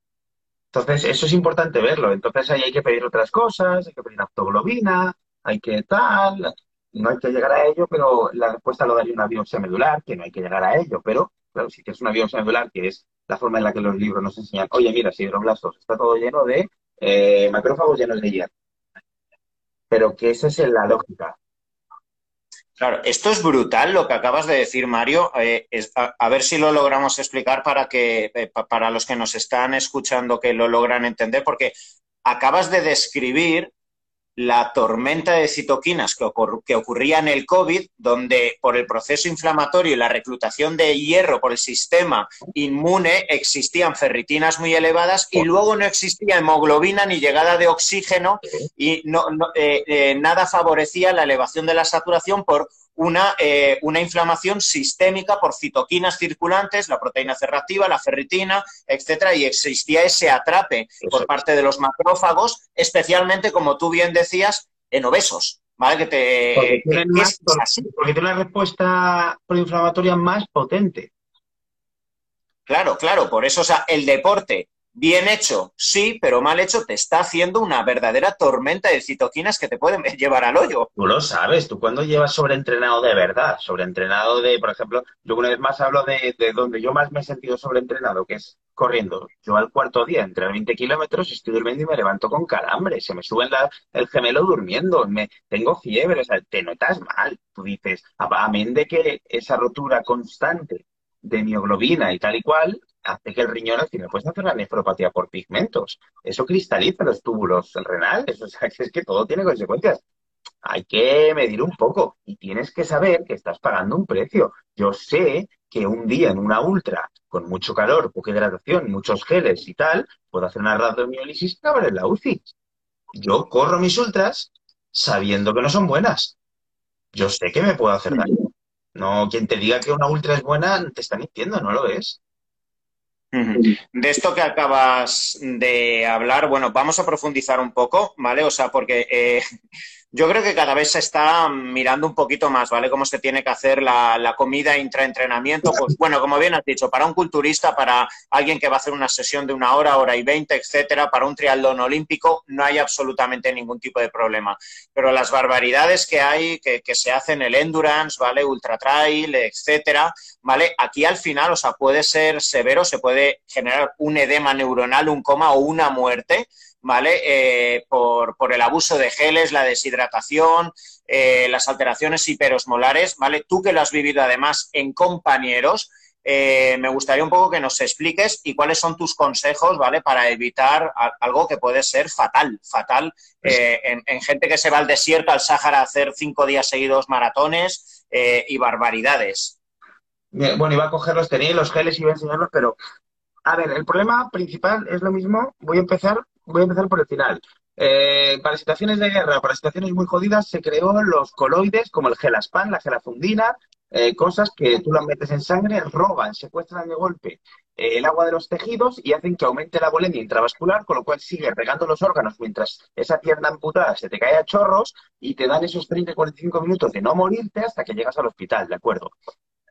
Entonces, eso es importante verlo. Entonces ahí hay que pedir otras cosas, hay que pedir aptoglobina, hay que tal, no hay que llegar a ello, pero la respuesta lo daría una biopsia medular, que no hay que llegar a ello, pero claro, si es una biopsia medular, que es la forma en la que los libros nos enseñan, oye, mira, si hidroblastos está todo lleno de eh, macrófagos llenos de hierro. Pero que esa es la lógica. Claro, esto es brutal lo que acabas de decir, Mario. Eh, a, ver si lo logramos explicar para que eh, para los que nos están escuchando que lo logran entender, porque acabas de describir la tormenta de citoquinas que, que, ocurría en el COVID, donde por el proceso inflamatorio y la reclutación de hierro por el sistema inmune existían ferritinas muy elevadas y luego no existía hemoglobina ni llegada de oxígeno y no, eh, eh, nada favorecía la elevación de la saturación por una, eh, una, inflamación sistémica por citoquinas circulantes, la proteína cerrativa, la ferritina, etcétera, y existía ese atrape por parte de los macrófagos, especialmente, como tú bien decías, en obesos. ¿Vale? Que te, porque tiene una respuesta proinflamatoria más potente. Claro, claro, por eso, o sea, el deporte Bien hecho, sí, pero mal hecho te está haciendo una verdadera tormenta de citoquinas que te pueden *laughs* llevar al hoyo. Tú lo sabes, tú cuando llevas sobreentrenado de verdad, sobreentrenado de, por ejemplo, yo una vez más hablo de, donde yo más me he sentido sobreentrenado, que es corriendo. Yo al cuarto día, entre 20 kilómetros, estoy durmiendo y me levanto con calambre, se me sube el gemelo durmiendo, me, tengo fiebre, o sea, te notas mal. Tú dices, amén de que esa rotura constante de mioglobina y tal y cual, hace que el riñón al final puede hacer la nefropatía por pigmentos. Eso cristaliza los túbulos renales. O sea, *laughs* es que todo tiene consecuencias. Hay que medir un poco y tienes que saber que estás pagando un precio. Yo sé que un día en una ultra, con mucho calor, poca hidratación, muchos geles y tal, puedo hacer una radiomiólisis y acabar en la UCI. Yo corro mis ultras sabiendo que no son buenas. Yo sé que me puedo hacer daño. No, quien te diga que una ultra es buena te está mintiendo, no lo es. De esto que acabas de hablar, bueno, vamos a profundizar un poco, ¿vale? O sea, porque eh, yo creo que cada vez se está mirando un poquito más, ¿vale? Cómo se tiene que hacer la, comida intraentrenamiento. Pues bueno, como bien has dicho, para un culturista, para alguien que va a hacer una sesión de una hora, hora y veinte, etcétera, para un triatlón olímpico, no hay absolutamente ningún tipo de problema. Pero las barbaridades que hay, que, que se hacen el endurance, ¿vale? Ultra trail, etcétera, ¿vale? Aquí al final, o sea, puede ser severo, se puede generar un edema neuronal, un coma o una muerte ¿vale? Eh, por, por, el abuso de geles, la deshidratación, eh, las alteraciones hiperosmolares, ¿vale? Tú que lo has vivido además en compañeros, eh, me gustaría un poco que nos expliques y cuáles son tus consejos, ¿vale? Para evitar algo que puede ser fatal, fatal en, en, gente que se va al desierto, al Sáhara, a hacer cinco días seguidos maratones y barbaridades. Bueno, iba a cogerlos, tenía los geles y iba a enseñarlos, pero a ver, el problema principal es lo mismo. Voy a empezar voy a empezar por el final. Eh, para situaciones de guerra, para situaciones muy jodidas, se creó los coloides como el gelaspan, la gelafundina, eh, cosas que tú las metes en sangre, roban, secuestran de golpe eh, el agua de los tejidos y hacen que aumente la bulimia intravascular, con lo cual sigue regando los órganos mientras esa pierna amputada se te cae a chorros y te dan esos 30-45 minutos de no morirte hasta que llegas al hospital, ¿de acuerdo?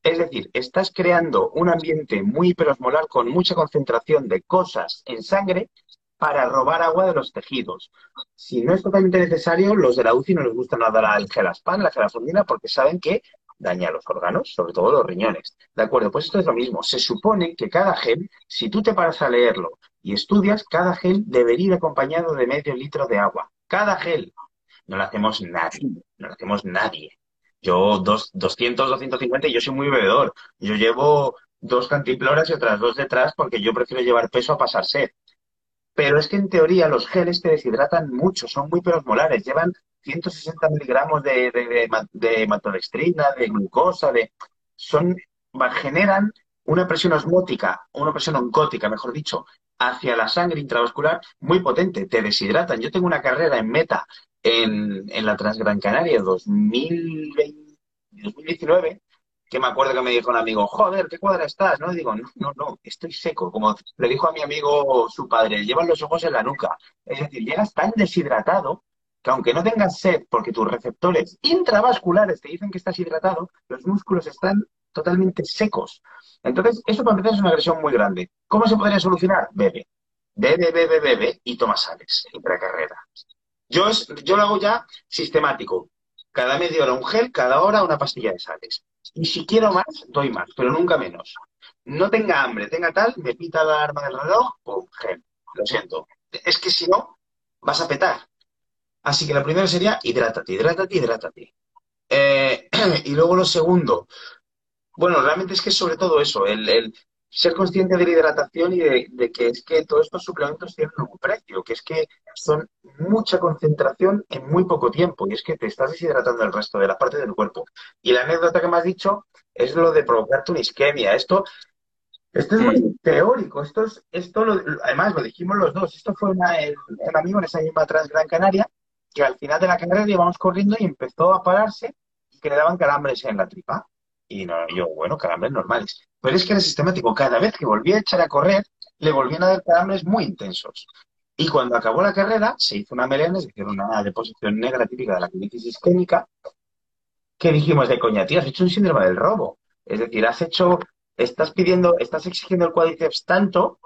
Es decir, estás creando un ambiente muy hiperosmolar con mucha concentración de cosas en sangre para robar agua de los tejidos. Si no es totalmente necesario, los de la UCI no les gusta nada el gelaspan, la gelafondina, porque saben que daña los órganos, sobre todo los riñones. ¿De acuerdo? Pues esto es lo mismo. Se supone que cada gel, si tú te paras a leerlo y estudias, cada gel debería ir acompañado de medio litro de agua. Cada gel. No lo hacemos nadie. No lo hacemos nadie. Yo dos, 200, 250 y yo soy muy bebedor. Yo llevo dos cantimploras y otras dos detrás porque yo prefiero llevar peso a pasar sed. Pero es que en teoría los geles te deshidratan mucho, son muy perosmolares, llevan 160 miligramos de, de, de, glucosa, de, son, generan una presión osmótica, una presión oncótica, mejor dicho, hacia la sangre intravascular muy potente, te deshidratan. Yo tengo una carrera en meta en, en la Transgran Canaria 2020, 2019 que me acuerdo que me dijo un amigo, joder, qué cuadra estás, ¿no? Y digo, no, no, no, estoy seco, como le dijo a mi amigo su padre, llevan los ojos en la nuca. Es decir, llegas tan deshidratado que aunque no tengas sed, porque tus receptores intravasculares te dicen que estás hidratado, los músculos están totalmente secos. Entonces, eso para empezar es una agresión muy grande. ¿Cómo se podría solucionar? Bebe. Bebe, bebe, bebe y toma sales carrera. Yo, es, yo lo hago ya sistemático. Cada media hora un gel, cada hora una pastilla de sales. Y si quiero más, doy más, pero nunca menos. No tenga hambre, tenga tal, me pita la arma del reloj, pum. Lo siento. Es que si no, vas a petar. Así que lo primero sería hidrátate, hidrátate, hidrátate. Eh, *clears throat* y luego lo segundo, bueno, realmente es que sobre todo eso, el, ser consciente de la hidratación y de, que es que todos estos suplementos tienen un precio, que es que son mucha concentración en muy poco tiempo y es que te estás deshidratando el resto de la parte del cuerpo. Y la anécdota que me has dicho es lo de provocarte una isquemia. Esto, esto es muy teórico, esto es, esto además lo dijimos los dos, esto fue una, un amigo en esa misma Transgran Canaria que al final de la carrera íbamos corriendo y empezó a pararse y que le daban calambres en la tripa. Y no, yo, bueno, calambres normales. Pero es que era sistemático. Cada vez que volvía a echar a correr, le volvían a dar calambres muy intensos. Y cuando acabó la carrera, se hizo una melena, es decir, una deposición negra típica de la crisis isquémica, que dijimos de coña, tío, has hecho un síndrome del robo. Es decir, has hecho, estás pidiendo, estás exigiendo el cuádriceps tanto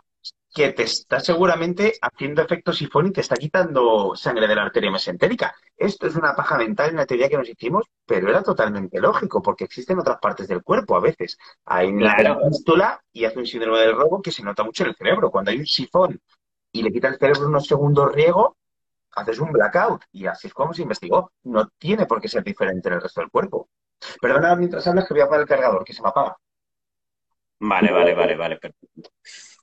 que te está seguramente haciendo efecto sifón y te está quitando sangre de la arteria mesentérica. Esto es una paja mental en la teoría que nos hicimos, pero era totalmente lógico, porque existen otras partes del cuerpo a veces. Hay una pístula y hace un síndrome del robo que se nota mucho en el cerebro. Cuando hay un sifón y le quita el cerebro unos segundos riego, haces un blackout. Y así es como se investigó. No tiene por qué ser diferente en el resto del cuerpo. Perdona mientras hablas que voy a apagar el cargador, que se me apaga. Vale, vale, vale, vale.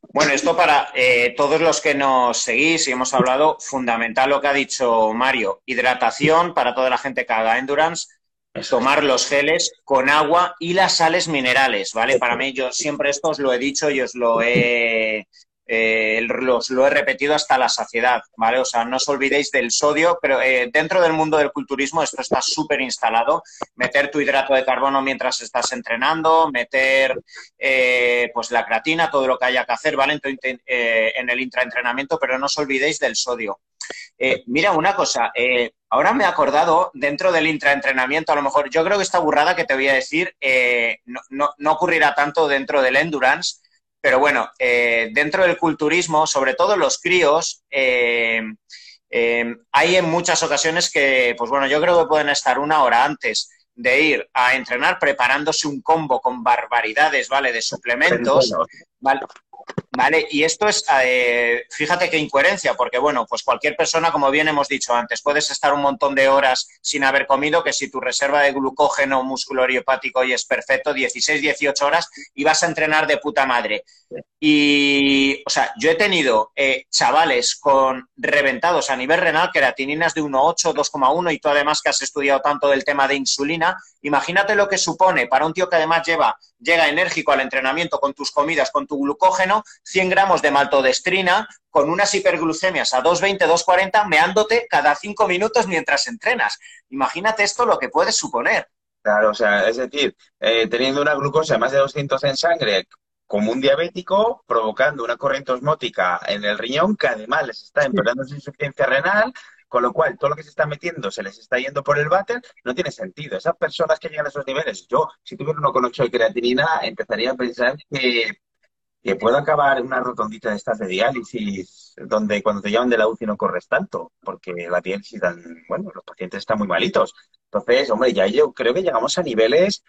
Bueno, esto para eh, todos los que nos seguís y hemos hablado, fundamental lo que ha dicho Mario, hidratación para toda la gente que haga endurance, tomar los geles con agua y las sales minerales, ¿vale? Para mí, yo siempre esto os lo he dicho y os lo he eh, los, lo he repetido hasta la saciedad, ¿vale? O sea, no os olvidéis del sodio, pero eh, dentro del mundo del culturismo esto está súper instalado. Meter tu hidrato de carbono mientras estás entrenando, meter eh, pues la creatina, todo lo que haya que hacer, ¿vale? en el intraentrenamiento, pero no os olvidéis del sodio. mira, una cosa, ahora me he acordado, dentro del intraentrenamiento, a lo mejor, yo creo que esta burrada que te voy a decir no, no ocurrirá tanto dentro del endurance, pero bueno, eh, dentro del culturismo, sobre todo los críos, eh, eh, hay en muchas ocasiones que, pues bueno, yo creo que pueden estar una hora antes de ir a entrenar preparándose un combo con barbaridades, ¿vale? De suplementos, ¿vale? ¿Vale? Y esto es, eh, fíjate qué incoherencia, porque bueno, pues cualquier persona, como bien hemos dicho antes, puedes estar un montón de horas sin haber comido, que si tu reserva de glucógeno muscular hepático hoy es perfecto, 16, 18 horas, y vas a entrenar de puta madre. Y, o sea, yo he tenido eh, chavales con reventados a nivel renal, creatininas de 1,8, 2,1, y tú además que has estudiado tanto del tema de insulina, imagínate lo que supone para un tío que además lleva, llega enérgico al entrenamiento con tus comidas, con tu glucógeno, 100 gramos de maltodestrina, con unas hiperglucemias a 2,20, 2,40, meándote cada 5 minutos mientras entrenas. Imagínate esto lo que puede suponer. Claro, o sea, es decir, eh, teniendo una glucosa más de 200 en sangre, como un diabético, provocando una corriente osmótica en el riñón que además les está empeorando su insuficiencia renal, con lo cual todo lo que se está metiendo se les está yendo por el váter, no tiene sentido. Esas personas que llegan a esos niveles, yo, si tuviera uno con 8 de creatinina, empezaría a pensar que, puedo acabar una rotondita de estas de diálisis, donde cuando te llaman de la UCI no corres tanto, porque la diálisis dan, bueno, los pacientes están muy malitos. Entonces, hombre, ya yo creo que llegamos a niveles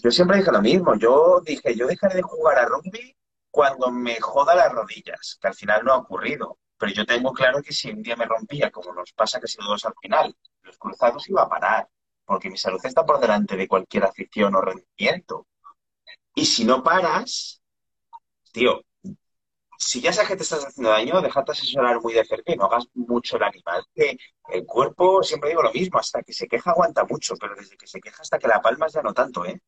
yo siempre dije lo mismo. Yo dije, yo dejaré de jugar a rugby cuando me joda las rodillas, que al final no ha ocurrido. Pero yo tengo claro que si un día me rompía, como nos pasa casi todos al final, los cruzados iba a parar, porque mi salud está por delante de cualquier afición o rendimiento. Y si no paras, tío, si ya sabes que te estás haciendo daño, déjate asesorar muy de cerca y no hagas mucho el animal. Que el cuerpo, siempre digo lo mismo, hasta que se queja aguanta mucho, pero desde que se queja hasta que la palmas ya no tanto, ¿eh?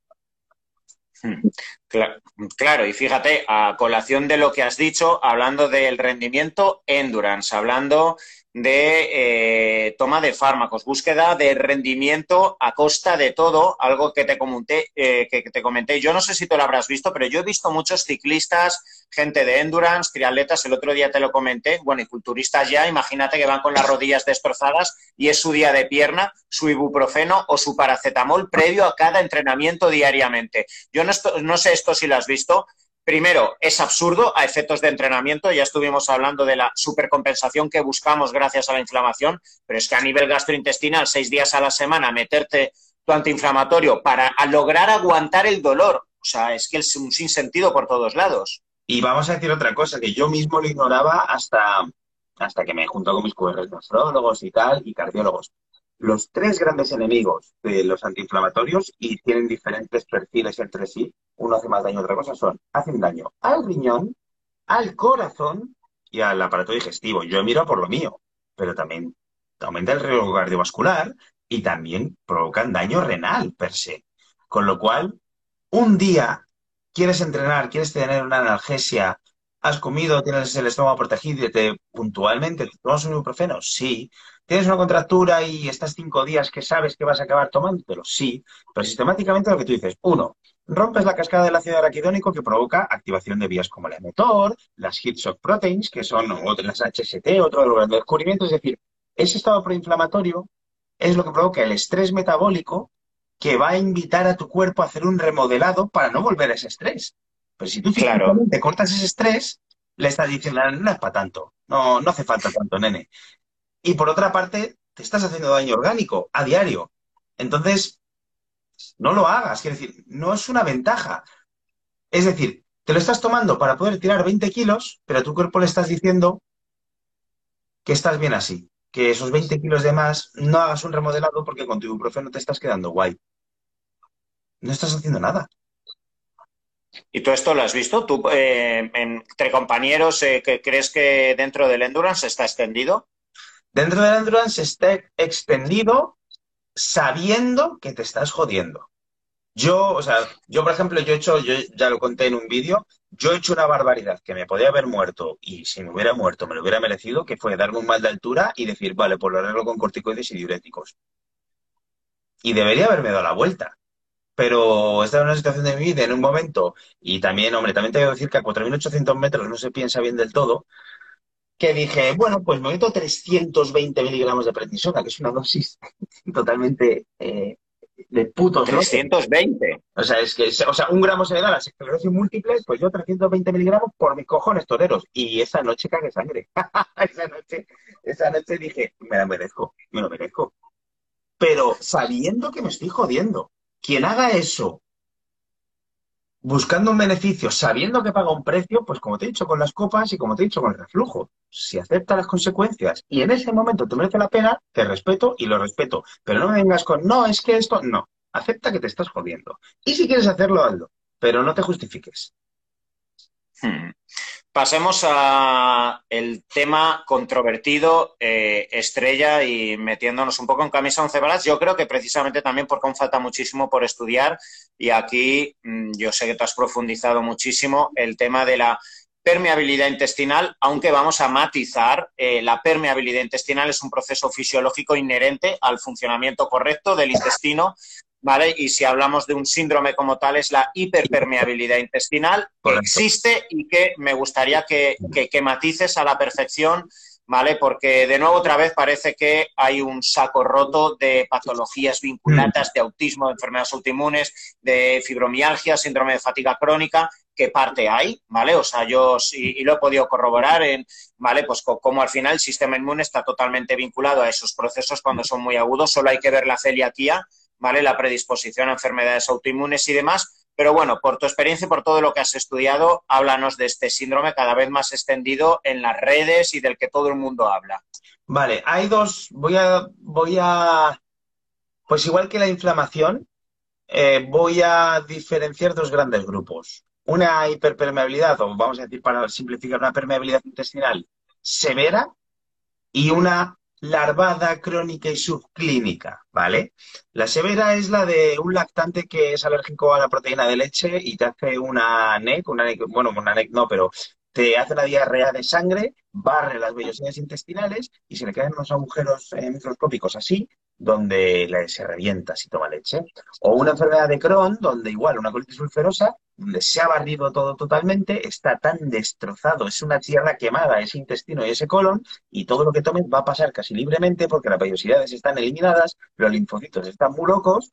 Claro, y fíjate, a colación de lo que has dicho, hablando del rendimiento endurance, hablando de eh, toma de fármacos, búsqueda de rendimiento a costa de todo, algo que te comenté, eh, que te comenté. Yo no sé si tú lo habrás visto, pero yo he visto muchos ciclistas, gente de endurance, triatletas, el otro día te lo comenté, bueno, y culturistas ya, imagínate que van con las rodillas destrozadas y es su día de pierna, su ibuprofeno o su paracetamol previo a cada entrenamiento diariamente. Yo no, no sé esto si lo has visto, Primero, es absurdo a efectos de entrenamiento, ya estuvimos hablando de la supercompensación que buscamos gracias a la inflamación, pero es que a nivel gastrointestinal, seis días a la semana, meterte tu antiinflamatorio para lograr aguantar el dolor, o sea, es que es un sinsentido por todos lados. Y vamos a decir otra cosa, que yo mismo lo ignoraba hasta, hasta que me juntó con mis QRs nefrólogos y tal, y cardiólogos. Los tres grandes enemigos de los antiinflamatorios y tienen diferentes perfiles entre sí, uno hace más daño, otra cosa son, hacen daño al riñón, al corazón y al aparato digestivo. Yo miro por lo mío, pero también aumenta el riesgo cardiovascular y también provocan daño renal per se. Con lo cual, un día quieres entrenar, quieres tener una analgesia, has comido, tienes el estómago protegido te puntualmente te tomas un ibuprofeno, sí. ¿Tienes una contractura y estás cinco días que sabes que vas a acabar tomándotelo? Sí. Pero sistemáticamente lo que tú dices, uno, rompes la cascada del ácido araquidónico que provoca activación de vías como el mTOR, las heat shock proteins, que son las HST, otro de los descubrimientos. Es decir, ese estado proinflamatorio es lo que provoca el estrés metabólico que va a invitar a tu cuerpo a hacer un remodelado para no volver a ese estrés. Pero si tú claro. te cortas ese estrés, le estás diciendo, no es para tanto, no, no hace falta tanto, nene. Y por otra parte, te estás haciendo daño orgánico a diario. Entonces, no lo hagas. Quiero decir, no es una ventaja. Es decir, te lo estás tomando para poder tirar 20 kilos, pero a tu cuerpo le estás diciendo que estás bien así que esos 20 kilos de más no hagas un remodelado porque con tu ibuprofeno te estás quedando guay. No estás haciendo nada. ¿Y tú esto lo has visto? ¿Tú, eh, entre compañeros, eh, ¿crees que dentro del endurance está extendido? Dentro del endurance está extendido sabiendo que te estás jodiendo. Yo, o sea, yo por ejemplo, yo he hecho, yo ya lo conté en un vídeo, yo he hecho una barbaridad que me podía haber muerto y si me hubiera muerto me lo hubiera merecido, que fue darme un mal de altura y decir, vale, pues lo arreglo con corticoides y diuréticos. Y debería haberme dado la vuelta. Pero esta es una situación de mi vida en un momento, y también, hombre, también te voy a decir que a 4.800 metros no se piensa bien del todo, que dije, bueno, pues me meto 320 miligramos de prednisona, que es una dosis *laughs* totalmente eh, de putos 320. O sea, es que, o sea, un gramo se le da a la esclerosis múltiple, pues yo 320 miligramos por mis cojones toreros. Y esa noche cagué sangre. *laughs* esa noche, esa noche dije, me la merezco, me lo merezco. Pero sabiendo que me estoy jodiendo, quien haga eso buscando un beneficio, sabiendo que paga un precio, pues como te he dicho con las copas y como te he dicho con el reflujo, si acepta las consecuencias y en ese momento te merece la pena, te respeto y lo respeto. Pero no me vengas con, no, es que esto, no. Acepta que te estás jodiendo. Y si quieres hacerlo, hazlo. Pero no te justifiques. Hmm. Pasemos a el tema controvertido, eh, estrella y metiéndonos un poco en camisa once varas. Yo creo que precisamente también porque aún falta muchísimo por estudiar y aquí mm, yo sé que tú has profundizado muchísimo el tema de la permeabilidad intestinal, aunque vamos a matizar, eh, la permeabilidad intestinal es un proceso fisiológico inherente al funcionamiento correcto del intestino ¿vale? Y si hablamos de un síndrome como tal, es la hiperpermeabilidad intestinal, que existe y que me gustaría que, matices a la perfección, ¿vale? Porque de nuevo otra vez parece que hay un saco roto de patologías vinculadas, de autismo, de enfermedades autoinmunes, de fibromialgia, síndrome de fatiga crónica, ¿qué parte hay? ¿Vale? O sea, yo y, lo he podido corroborar en, ¿vale? Pues como al final el sistema inmune está totalmente vinculado a esos procesos cuando son muy agudos, solo hay que ver la celiaquía ¿vale? La predisposición a enfermedades autoinmunes y demás. Pero bueno, por tu experiencia y por todo lo que has estudiado, háblanos de este síndrome cada vez más extendido en las redes y del que todo el mundo habla. Vale, hay dos, voy a, voy a, pues igual que la inflamación, eh, voy a diferenciar dos grandes grupos. Una hiperpermeabilidad, o vamos a decir para simplificar, una permeabilidad intestinal severa y una larvada, crónica y subclínica, ¿vale? La severa es la de un lactante que es alérgico a la proteína de leche y te hace una NEC, una NEC, bueno, una NEC no, pero te hace una diarrea de sangre, barre las vellosidades intestinales y se le quedan unos agujeros eh, microscópicos así, donde se revienta si toma leche. O una enfermedad de Crohn, donde igual una colitis ulcerosa, se ha barrido todo totalmente, está tan destrozado, es una tierra quemada, ese intestino y ese colon, y todo lo que tomen va a pasar casi libremente porque las vellosidades están eliminadas, los linfocitos están muy locos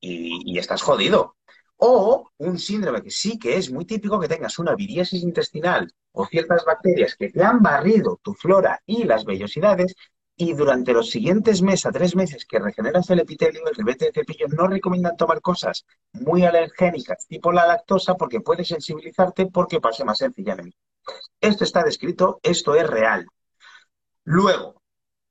y, estás jodido. O un síndrome que sí que es muy típico que tengas una viriasis intestinal o ciertas bacterias que te han barrido tu flora y las vellosidades y durante los siguientes meses a tres meses que regeneras el epitelio, el rebete de cepillo, no recomiendan tomar cosas muy alergénicas, tipo la lactosa, porque puede sensibilizarte porque pase más sencillamente. Esto está descrito, esto es real. Luego,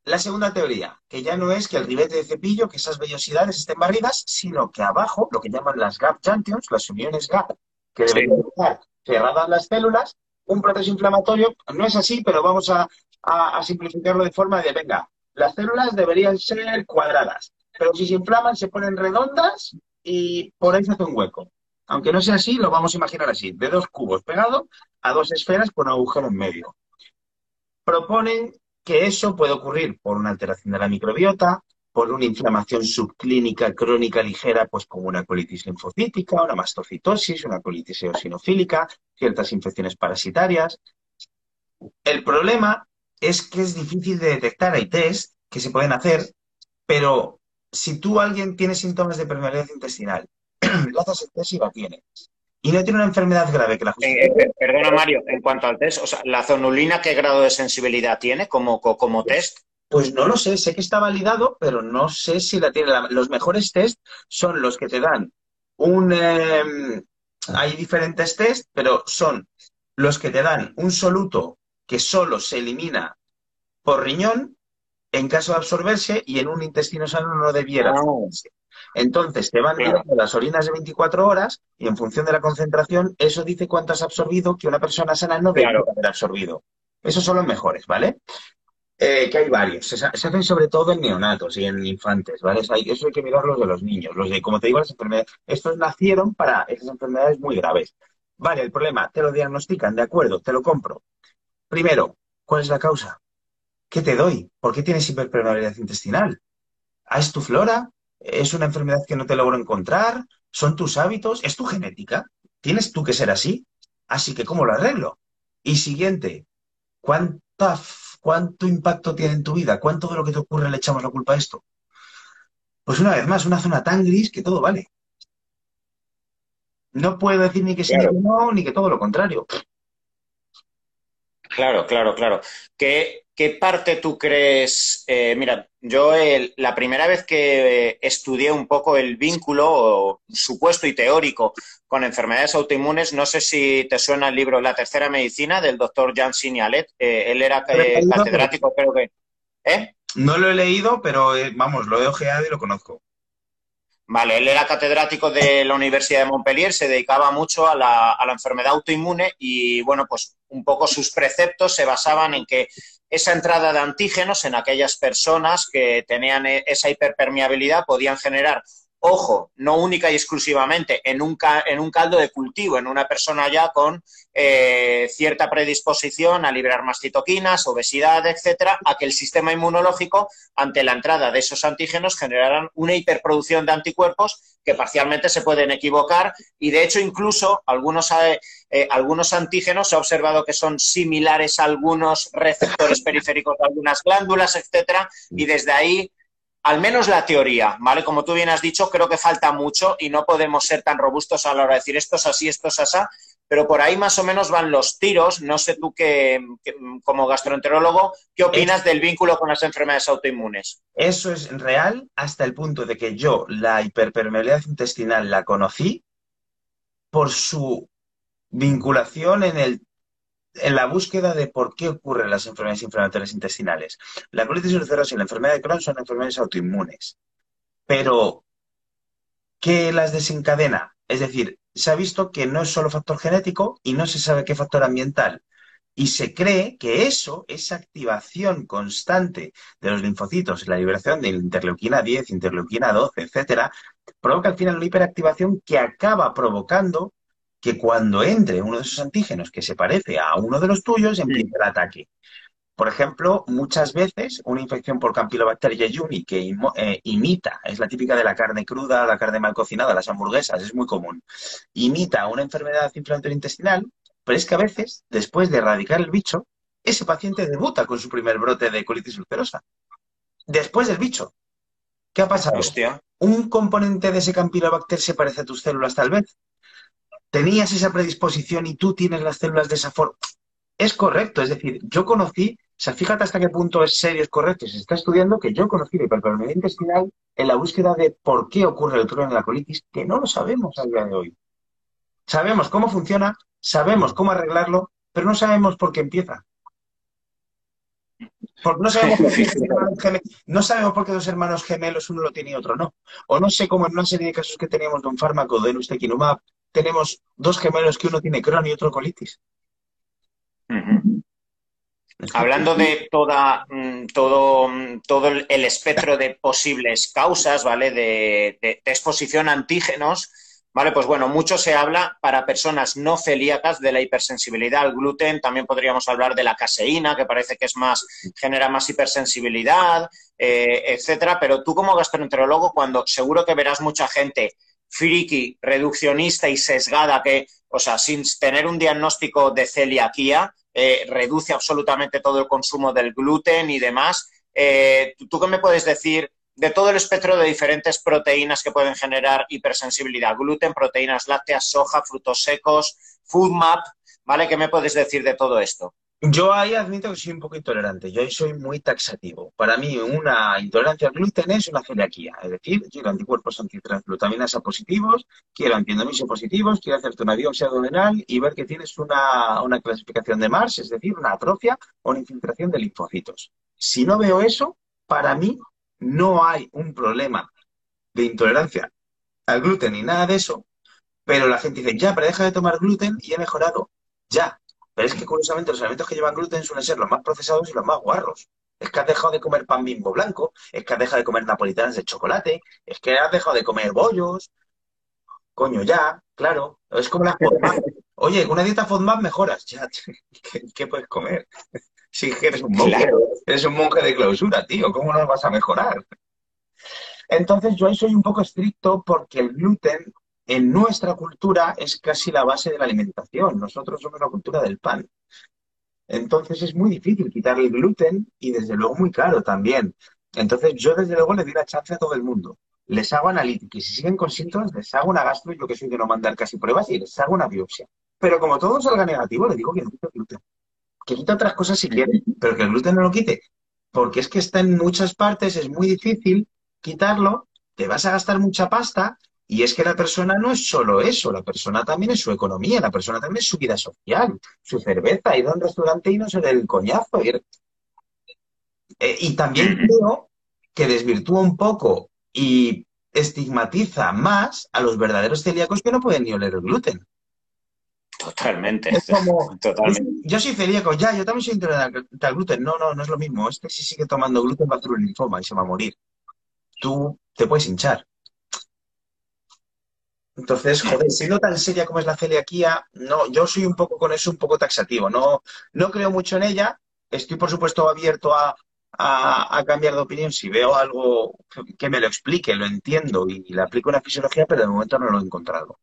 La segunda teoría, que ya no es que el ribete de cepillo, que esas vellosidades estén barridas, sino que abajo, lo que llaman las gap junctions, las uniones gap, que deben estar cerradas las células, un proceso inflamatorio, no es así, pero vamos a, a, simplificarlo de forma de, venga, las células deberían ser cuadradas, pero si se inflaman se ponen redondas y por ahí se hace un hueco. Aunque no sea así, lo vamos a imaginar así, de dos cubos pegados a dos esferas con agujero en medio. Proponen que eso puede ocurrir por una alteración de la microbiota, por una inflamación subclínica crónica ligera, pues como una colitis linfocítica, una mastocitosis, una colitis eosinofílica, ciertas infecciones parasitarias. El problema es que es difícil de detectar. Hay test que se pueden hacer, pero si tú alguien tiene síntomas de permeabilidad intestinal, *clears throat* le haces el test y la tiene, y no tiene una enfermedad grave que la eh, eh, perdona, Mario, en cuanto al test, o sea, ¿la zonulina qué grado de sensibilidad tiene como, como test? Pues no lo sé, sé que está validado, pero no sé si la tiene. los mejores test son los que te dan un... Em, hay diferentes test, pero son los que te dan un soluto que solo se elimina por riñón en caso de absorberse y en un intestino sano no debiera ah. absorberse. Entonces te van dando las orinas de 24 horas y en función de la concentración eso dice cuánto has absorbido que una persona sana no debe haber absorbido. Esos son los mejores, ¿vale? Eh, que hay varios. Se, hacen sobre todo en neonatos y en infantes, ¿vale? eso hay que mirarlos de los niños. Los de, como te digo, las enfermedades, estos nacieron para esas enfermedades muy graves. Vale, el problema, te lo diagnostican, de acuerdo, te lo compro. Primero, ¿cuál es la causa? ¿Qué te doy? ¿Por qué tienes hiperpermeabilidad intestinal? ¿Es tu flora? ¿Es una enfermedad que no te logro encontrar? ¿Son tus hábitos? ¿Es tu genética? ¿Tienes tú que ser así? Así que, ¿cómo lo arreglo? Y siguiente, ¿cuánta, ¿cuánto impacto tiene en tu vida? ¿Cuánto de lo que te ocurre le echamos la culpa a esto? Pues una vez más, una zona tan gris que todo vale. No puedo decir ni que sí ni que no, ni que todo lo contrario. Claro, claro, claro. ¿Qué, qué parte tú crees? Eh, mira, yo la primera vez que estudié un poco el vínculo supuesto y teórico con enfermedades autoinmunes, no sé si te suena el libro La tercera medicina del doctor Jean Signalet. Eh, él era eh, catedrático, creo que. ¿Eh? No lo he leído, pero vamos, lo he ojeado y lo conozco. Vale, él era catedrático de la Universidad de Montpellier, se dedicaba mucho a la, enfermedad autoinmune y, bueno, pues un poco sus preceptos se basaban en que esa entrada de antígenos en aquellas personas que tenían e, esa hiperpermeabilidad podían generar ojo, no única y exclusivamente en un, en un caldo de cultivo, en una persona ya con eh, cierta predisposición a liberar más citoquinas, obesidad, etcétera, a que el sistema inmunológico, ante la entrada de esos antígenos, generaran una hiperproducción de anticuerpos que parcialmente se pueden equivocar. Y, de hecho, incluso algunos, eh, eh, algunos antígenos se ha observado que son similares a algunos receptores periféricos de algunas glándulas, etcétera, y desde ahí al menos la teoría, ¿vale? Como tú bien has dicho, creo que falta mucho y no podemos ser tan robustos a la hora de decir esto es así, esto es así, pero por ahí más o menos van los tiros. No sé tú que, como gastroenterólogo, ¿qué opinas del vínculo con las enfermedades autoinmunes? Eso es real hasta el punto de que yo la hiperpermeabilidad intestinal la conocí por su vinculación en el en la búsqueda de por qué ocurren las enfermedades inflamatorias intestinales. La colitis ulcerosa y la enfermedad de Crohn son enfermedades autoinmunes. Pero, ¿qué las desencadena? Es decir, se ha visto que no es solo factor genético y no se sabe qué factor ambiental. Y se cree que eso, esa activación constante de los linfocitos, la liberación de interleuquina 10, interleuquina 12, etcétera, provoca al final una hiperactivación que acaba provocando que cuando entre uno de esos antígenos que se parece a uno de los tuyos, empieza el ataque. Por ejemplo, muchas veces una infección por Campylobacter jejuni que eh, imita, es la típica de la carne cruda, la carne mal cocinada, las hamburguesas, es muy común, imita una enfermedad inflamatoria intestinal, pero es que a veces, después de erradicar el bicho, ese paciente debuta con su primer brote de colitis ulcerosa. Después del bicho. ¿Qué ha pasado? Hostia. Un componente de ese Campylobacter se parece a tus células tal vez tenías esa predisposición y tú tienes las células de esa forma. Es correcto, es decir, yo conocí, o sea, fíjate hasta qué punto es serio, es correcto, se está estudiando que yo conocí la hiperpermeabilidad intestinal en la búsqueda de por qué ocurre el Crohn en la colitis, que no lo sabemos a día de hoy. Sabemos cómo funciona, sabemos cómo arreglarlo, pero no sabemos por qué empieza. no sabemos, por qué *laughs* no sabemos por qué dos hermanos gemelos uno lo tiene y otro no. O no sé cómo en una serie de casos que teníamos de un fármaco de Ustekinumab tenemos dos gemelos que uno tiene Crohn y otro colitis. Hablando de toda, mm, todo, mm, todo el espectro de posibles causas, ¿vale? De, de, exposición a antígenos, ¿vale? Pues bueno, mucho se habla para personas no celíacas de la hipersensibilidad al gluten. También podríamos hablar de la caseína, que parece que es más, genera más hipersensibilidad, eh, etcétera. Pero tú como gastroenterólogo, cuando seguro que verás mucha gente friki, reduccionista y sesgada que, o sea, sin tener un diagnóstico de celiaquía, eh, reduce absolutamente todo el consumo del gluten y demás. Eh, ¿Tú qué me puedes decir de todo el espectro de diferentes proteínas que pueden generar hipersensibilidad? Gluten, proteínas lácteas, soja, frutos secos, food map, ¿vale? ¿Qué me puedes decir de todo esto? Yo ahí admito que soy un poco intolerante, yo ahí soy muy taxativo. Para mí una intolerancia al gluten es una celiaquía, es decir, quiero anticuerpos antitransglutaminasa positivos, quiero antiendomisio positivos, quiero hacerte una biopsia abdominal y ver que tienes una, una clasificación de Mars, es decir, una atrofia o una infiltración de linfocitos. Si no veo eso, para mí no hay un problema de intolerancia al gluten ni nada de eso, pero la gente dice, ya, pero deja de tomar gluten y he mejorado. Ya, pero es que curiosamente los alimentos que llevan gluten suelen ser los más procesados y los más guarros. Es que has dejado de comer pan bimbo blanco, es que has dejado de comer napolitanas de chocolate, es que has dejado de comer bollos. Coño, ya, claro. Es como las FODMAP. Oye, una dieta FODMAP mejoras. Ya, *laughs* ¿qué, puedes comer? Si eres un monje, eres un monje de clausura, tío, ¿cómo no vas a mejorar? Entonces yo ahí soy un poco estricto porque el gluten en nuestra cultura es casi la base de la alimentación. Nosotros somos la cultura del pan. Entonces es muy difícil quitar el gluten y desde luego muy caro también. Entonces yo desde luego le doy la chance a todo el mundo. Les hago analítica y si siguen con síntomas les hago una gastro, yo que soy de no mandar casi pruebas y les hago una biopsia. Pero como todo salga negativo, le digo que no gluten. Que quita otras cosas si quiere, pero que el gluten no lo quite. Porque es que está en muchas partes, es muy difícil quitarlo, te vas a gastar mucha pasta y es que la persona no es solo eso, la persona también es su economía, la persona también es su vida social, su cerveza, ir a un restaurante y no ser el coñazo. Eh, y también creo que desvirtúa un poco y estigmatiza más a los verdaderos celíacos que no pueden ni oler el gluten. Totalmente. *laughs* Yo soy celíaco, ya, yo también soy intolerante al gluten. No, no, no es lo mismo. Este si sigue tomando gluten va a hacer un linfoma y se va a morir. Tú te puedes hinchar. Entonces, joder, siendo tan seria como es la celiaquía, no, yo soy un poco con eso, un poco taxativo. No, no creo mucho en ella. Estoy, por supuesto, abierto a, cambiar de opinión si veo algo que me lo explique, lo entiendo y le aplico una fisiología, pero de momento no lo he encontrado.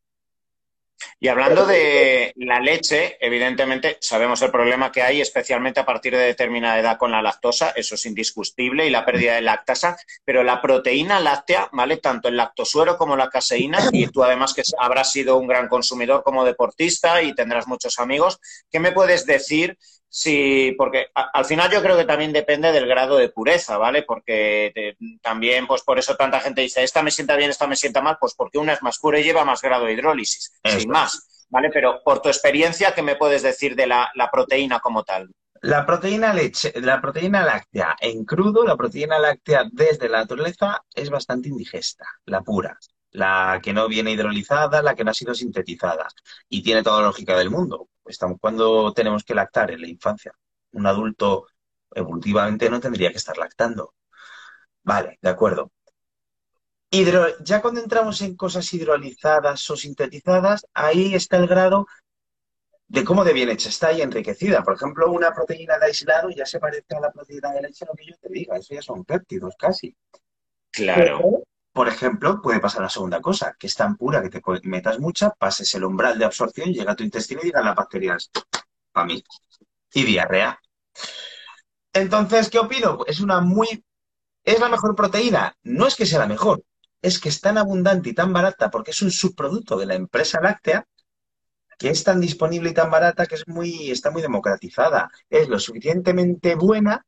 Y hablando de la leche, evidentemente sabemos el problema que hay, especialmente a partir de determinada edad con la lactosa, eso es indiscutible, y la pérdida de lactasa, pero la proteína láctea, ¿vale? Tanto el lactosuero como la caseína, y tú además que habrás sido un gran consumidor como deportista y tendrás muchos amigos, ¿qué me puedes decir Sí, porque al final yo creo que también depende del grado de pureza, ¿vale? Porque también, pues por eso tanta gente dice, esta me sienta bien, esta me sienta mal, pues porque una es más pura y lleva más grado de hidrólisis, sin más, ¿vale? Pero por tu experiencia, ¿qué me puedes decir de la, proteína como tal? La proteína leche, la proteína láctea en crudo, la proteína láctea desde la naturaleza es bastante indigesta, la pura la que no viene hidrolizada, la que no ha sido sintetizada. Y tiene toda la lógica del mundo. Cuando tenemos que lactar en la infancia. Un adulto evolutivamente no tendría que estar lactando. Vale, de acuerdo. Ya cuando entramos en cosas hidrolizadas o sintetizadas, ahí está el grado de cómo de bien hecha está y enriquecida. Por ejemplo, una proteína de aislado ya se parece a la proteína de leche, lo que yo te diga, eso ya son péptidos casi. Claro. Por ejemplo, puede pasar la segunda cosa, que es tan pura que te metas mucha, pases el umbral de absorción, llega a tu intestino y digan las bacterias, para mí, y diarrea. Entonces, ¿qué opino? Es una muy... ¿Es la mejor proteína? No es que sea la mejor, es que es tan abundante y tan barata porque es un subproducto de la empresa láctea que es tan disponible y tan barata que es muy, está muy democratizada. Es lo suficientemente buena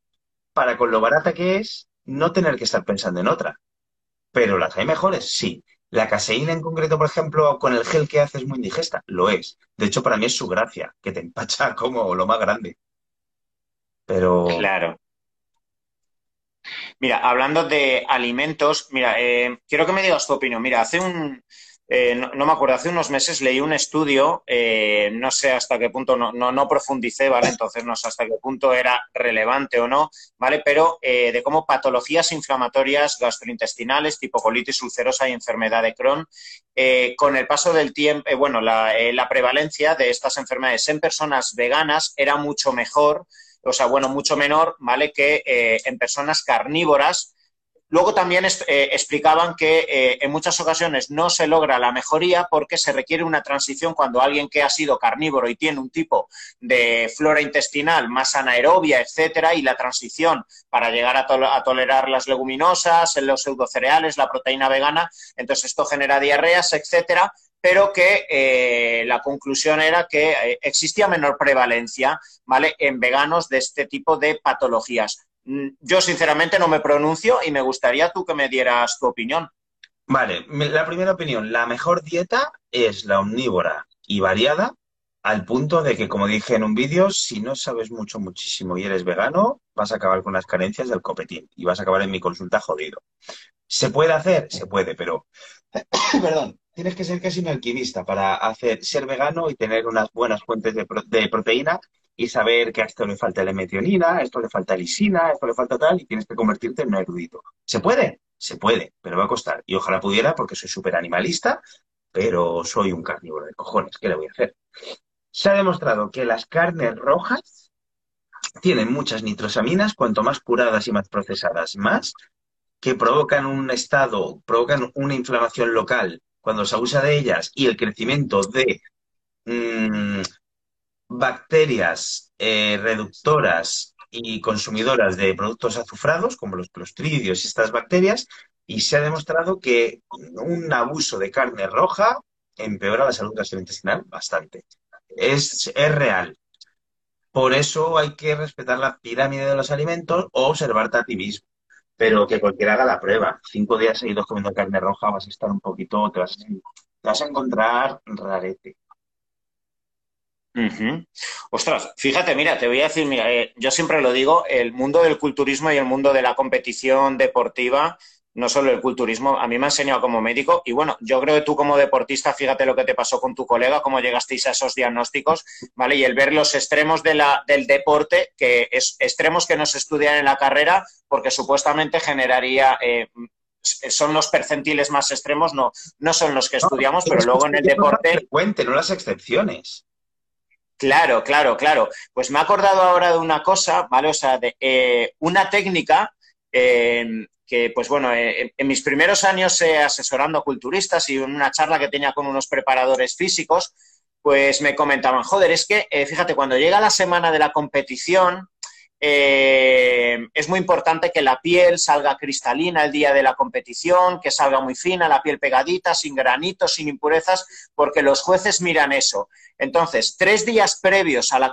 para con lo barata que es no tener que estar pensando en otra. Pero las hay mejores, sí. La caseína en concreto, por ejemplo, con el gel que hace es muy indigesta. Lo es. De hecho, para mí es su gracia, que te empacha como lo más grande. Pero. Claro. Mira, hablando de alimentos, mira, eh, quiero que me digas tu opinión. Mira, hace un, eh, no, me acuerdo, hace unos meses leí un estudio, eh, no sé hasta qué punto, no, no, profundicé, ¿vale? Entonces no sé hasta qué punto era relevante o no, ¿vale? Pero de cómo patologías inflamatorias gastrointestinales, tipo colitis ulcerosa y enfermedad de Crohn, con el paso del tiempo, bueno, la prevalencia de estas enfermedades en personas veganas era mucho mejor, o sea, bueno, mucho menor, ¿vale? Que en personas carnívoras Luego también eh, explicaban que eh, en muchas ocasiones no se logra la mejoría porque se requiere una transición cuando alguien que ha sido carnívoro y tiene un tipo de flora intestinal más anaerobia, etcétera, y la transición para llegar a, tolerar las leguminosas, los pseudocereales, la proteína vegana, entonces esto genera diarreas, etcétera, pero que eh, la conclusión era que existía menor prevalencia, ¿vale?, en veganos de este tipo de patologías. Mm, yo sinceramente no me pronuncio y me gustaría tú que me dieras tu opinión. Vale, la primera opinión, la mejor dieta es la omnívora y variada al punto de que, como dije en un vídeo, si no sabes mucho, muchísimo y eres vegano, vas a acabar con las carencias del copetín y vas a acabar en mi consulta jodido. ¿Se puede hacer? Se puede, pero, *coughs* perdón, tienes que ser casi un alquimista para hacer, ser vegano y tener unas buenas fuentes de, de proteína y saber que a esto le falta la metionina, a esto le falta lisina, a esto le falta tal, y tienes que convertirte en un erudito. ¿Se puede? Se puede, pero va a costar. Y ojalá pudiera porque soy súper animalista, pero soy un carnívoro de cojones. ¿Qué le voy a hacer? Se ha demostrado que las carnes rojas tienen muchas nitrosaminas, cuanto más curadas y más procesadas, más, que provocan un estado, provocan una inflamación local cuando se abusa de ellas y el crecimiento de mm, bacterias eh, reductoras y consumidoras de productos azufrados, como los clostridios y estas bacterias, y se ha demostrado que un abuso de carne roja empeora la salud gastrointestinal bastante. Es, es real. Por eso hay que respetar la pirámide de los alimentos o observarte a ti mismo. Pero que cualquiera haga la prueba. Cinco días seguidos comiendo carne roja vas a estar un poquito, te vas a encontrar rarete. Ostras, fíjate, mira, te voy a decir, mira, eh, yo siempre lo digo, el mundo del culturismo y el mundo de la competición deportiva, no solo el culturismo, a mí me ha enseñado como médico y bueno, yo creo que tú como deportista, fíjate lo que te pasó con tu colega, cómo llegasteis a esos diagnósticos, ¿vale? Y el ver los extremos de la, del deporte, que es extremos que no se estudian en la carrera porque supuestamente generaría... Eh, son los percentiles más extremos, no, no son los que estudiamos, pero luego en el deporte... Cuente, no las excepciones. Claro, claro, claro. Pues me he acordado ahora de una cosa, ¿vale? O sea, de eh, una técnica em, que, pues bueno, eh, en mis primeros años eh, asesorando a culturistas y en una charla que tenía con unos preparadores físicos, pues me comentaban, joder, es que, fíjate, cuando llega la semana de la competición, es muy importante que la piel salga cristalina el día de la competición, que salga muy fina, la piel pegadita, sin granitos, sin impurezas, porque los jueces miran eso. Entonces, tres días previos a, la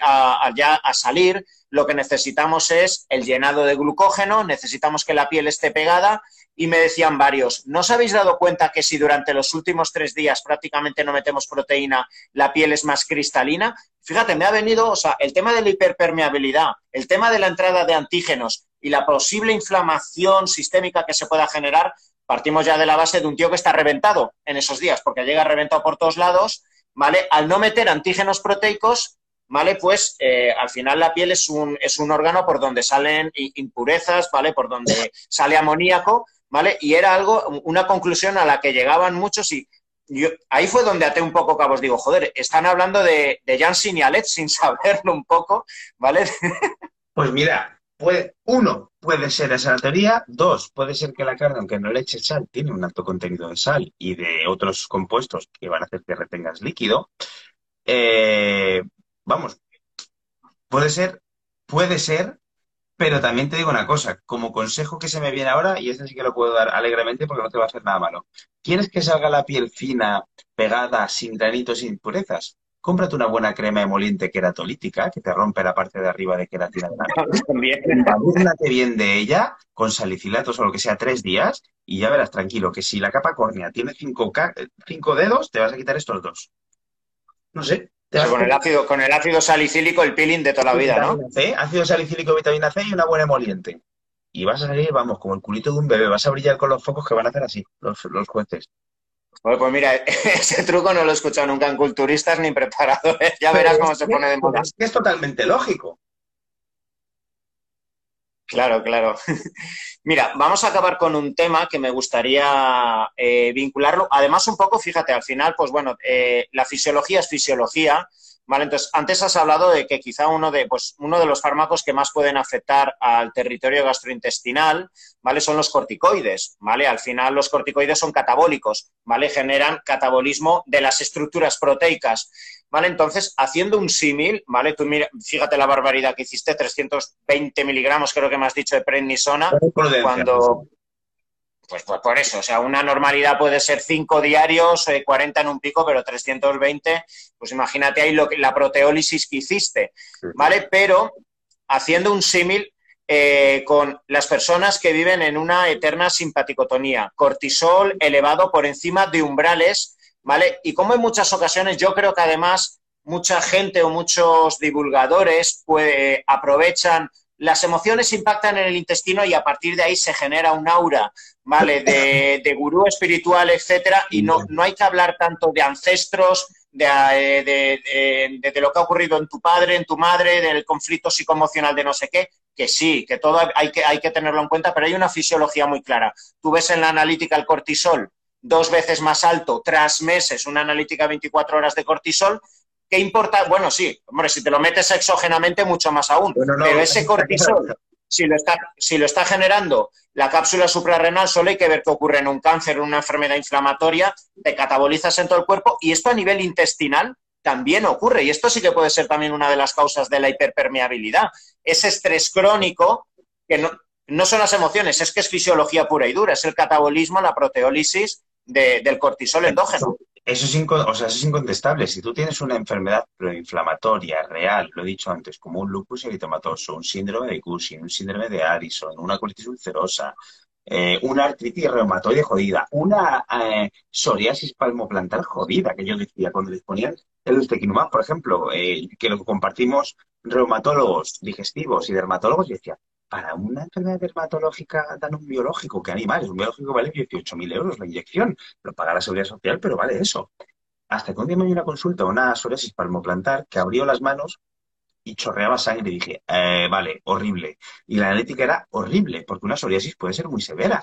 a, ya a salir, lo que necesitamos es el llenado de glucógeno, necesitamos que la piel esté pegada y me decían varios, ¿no os habéis dado cuenta que si durante los últimos tres días prácticamente no metemos proteína, la piel es más cristalina? Fíjate, me ha venido, o sea, el tema de la hiperpermeabilidad, el tema de la entrada de antígenos y la posible inflamación sistémica que se pueda generar, partimos ya de la base de un tío que está reventado en esos días, porque llega reventado por todos lados ¿vale? Al no meter antígenos proteicos, ¿vale? Pues eh, al final la piel es un, es un órgano por donde salen impurezas, ¿vale? Por donde sale amoníaco, ¿vale? Y era algo, una conclusión a la que llegaban muchos y yo, ahí fue donde até un poco cabos. Digo, joder, están hablando de, de Janssen y Alet sin *laughs* saberlo un poco, ¿vale? *laughs* Pues mira, puede, uno, puede ser esa la teoría. Dos, puede ser que la carne, aunque no le eche sal, tiene un alto contenido de sal y de otros compuestos que van a hacer que retengas líquido. Eh, vamos, puede ser, puede ser, pero también te digo una cosa, como consejo que se me viene ahora, y este sí que lo puedo dar alegremente porque no te va a hacer nada malo. ¿Quieres que salga la piel fina, pegada, sin granitos, sin impurezas? cómprate una buena crema emoliente queratolítica que te rompe la parte de arriba de queratina. *laughs* Imagínate bien de ella con salicilatos o lo que sea tres días y ya verás tranquilo que si la capa córnea tiene cinco, cinco dedos, te vas a quitar estos dos. No sé. Con, el ácido, con el ácido salicílico, el peeling de toda la vida, ¿no? ácido salicílico, vitamina C y una buena emoliente. y vas a salir, vamos, como el culito de un bebé, vas a brillar con los focos que van a hacer así los, los jueces. Pues, pues mira, *laughs* ese truco no lo he escuchado nunca en culturistas ni preparadores. Ya verás cómo se pone de moda. Es que es totalmente lógico. Claro, claro. *laughs* Mira, vamos a acabar con un tema que me gustaría eh, vincularlo. Además, un poco, fíjate, al final, pues bueno, eh, la fisiología es fisiología Vale, entonces, antes has hablado de que quizá uno de, pues, uno de los fármacos que más pueden afectar al territorio gastrointestinal, ¿vale? Son los corticoides, ¿vale? Al final los corticoides son catabólicos, ¿vale? Generan catabolismo de las estructuras proteicas, ¿vale? Entonces, haciendo un símil, ¿vale? Tú mira, fíjate la barbaridad que hiciste, 320 miligramos creo que me has dicho de prednisona, cuando... Pues, pues, por eso, o sea, una normalidad puede ser 5 diarios, 40 eh, en un pico, pero 320, pues imagínate ahí lo que, la proteólisis que hiciste, ¿vale? Pero haciendo un símil eh, con las personas que viven en una eterna simpaticotonía, cortisol elevado por encima de umbrales, ¿vale? Y como en muchas ocasiones yo creo que además mucha gente o muchos divulgadores pues, aprovechan las emociones impactan en el intestino y a partir de ahí se genera un aura, ¿vale? De, gurú espiritual, etcétera, y no, no hay que hablar tanto de ancestros, eh, de, de, lo que ha ocurrido en tu padre, en tu madre, del conflicto psicoemocional de no sé qué, que sí, que todo hay que, hay que tenerlo en cuenta, pero hay una fisiología muy clara. Tú ves en la analítica el cortisol dos veces más alto tras meses, una analítica 24 horas de cortisol, ¿Qué importa? Bueno, sí, hombre, si te lo metes exógenamente, mucho más aún. pero ese cortisol, si lo, está, si lo está generando la cápsula suprarrenal, solo hay que ver qué ocurre en un cáncer, en una enfermedad inflamatoria, te catabolizas en todo el cuerpo y esto a nivel intestinal también ocurre. Y esto sí que puede ser también una de las causas de la hiperpermeabilidad. Ese estrés crónico, que no, no son las emociones, es que es fisiología pura y dura, es el catabolismo, la proteólisis del cortisol endógeno. Eso es, o sea, es incontestable. Si tú tienes una enfermedad proinflamatoria real, lo he dicho antes, como un lupus eritomatoso, un síndrome de Cushing, un síndrome de Addison, una colitis ulcerosa, eh, una artritis reumatoide jodida, una eh, psoriasis palmoplantar jodida, que yo decía cuando les ponían el ustekinumab, por ejemplo, eh, que lo compartimos reumatólogos digestivos y dermatólogos, y decía, para una enfermedad dermatológica dan un biológico, que animales, un biológico vale 18.000 euros la inyección, lo paga la seguridad social, pero vale eso. Hasta que un día me dio una consulta, una psoriasis palmoplantar, que abrió las manos y chorreaba sangre y dije, eh, vale, horrible. Y la analítica era horrible, porque una psoriasis puede ser muy severa.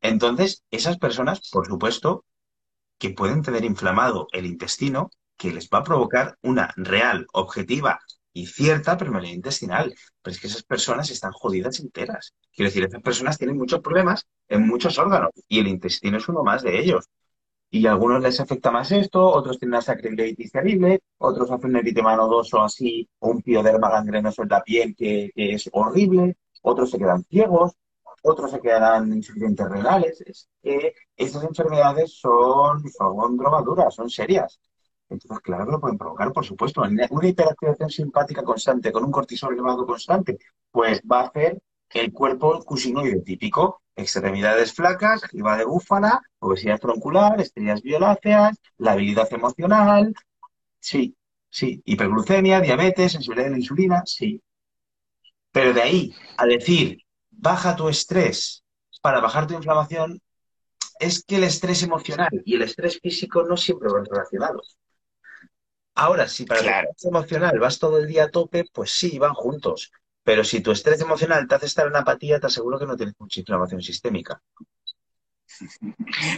Entonces, esas personas, por supuesto, que pueden tener inflamado el intestino, que les va a provocar una real, objetiva y cierta permeabilidad intestinal. Pero es que esas personas están jodidas enteras. Quiero decir, esas personas tienen muchos problemas en muchos órganos y el intestino es uno más de ellos. Y a algunos les afecta más esto, otros tienen una sacroileitis terrible, otros hacen un eritema nodoso así, o un pioderma gangrenoso en la piel que, es horrible, otros se quedan ciegos, otros se quedarán insuficientes renales. Es que estas enfermedades son, son drogaduras, son serias. Entonces, claro que lo pueden provocar, por supuesto. Una hiperactivación simpática constante con un cortisol elevado constante, pues va a hacer que el cuerpo cusinoide típico, extremidades flacas, jiba de búfala, obesidad troncular, estrellas violáceas, la habilidad emocional, sí, sí, hiperglucemia, diabetes, sensibilidad a la insulina, sí. Pero de ahí a decir, baja tu estrés para bajar tu inflamación, es que el estrés emocional y el estrés físico no siempre van relacionados. Ahora, si para el estrés emocional vas todo el día a tope, pues sí, van juntos. Pero si tu estrés emocional te hace estar en apatía, te aseguro que no tienes mucha inflamación sistémica.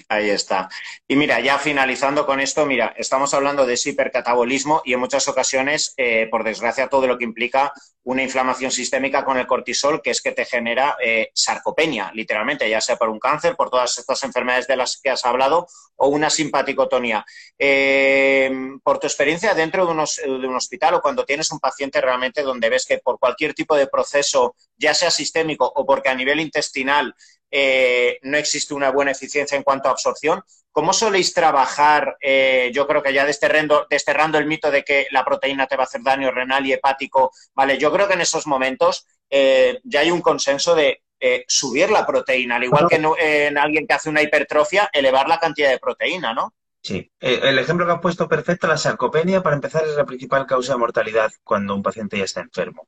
Ahí está. Y mira, ya finalizando con esto, mira, estamos hablando de ese hipercatabolismo y en muchas ocasiones, eh, por desgracia, todo lo que implica una inflamación sistémica con el cortisol, que es que te genera eh, sarcopenia, literalmente, ya sea por un cáncer, por todas estas enfermedades de las que has hablado, o una simpaticotonía. Eh, por tu experiencia dentro de, de un hospital o cuando tienes un paciente realmente donde ves que por cualquier tipo de proceso, ya sea sistémico o porque a nivel intestinal, eh, no existe una buena eficiencia en cuanto a absorción. ¿Cómo soléis trabajar, eh, yo creo que ya desterrando, desterrando, el mito de que la proteína te va a hacer daño renal y hepático? Vale, yo creo que en esos momentos eh, ya hay un consenso de subir la proteína, al igual que en, alguien que hace una hipertrofia, elevar la cantidad de proteína, ¿no? Sí, eh, el ejemplo que has puesto perfecto, la sarcopenia, para empezar, es la principal causa de mortalidad cuando un paciente ya está enfermo.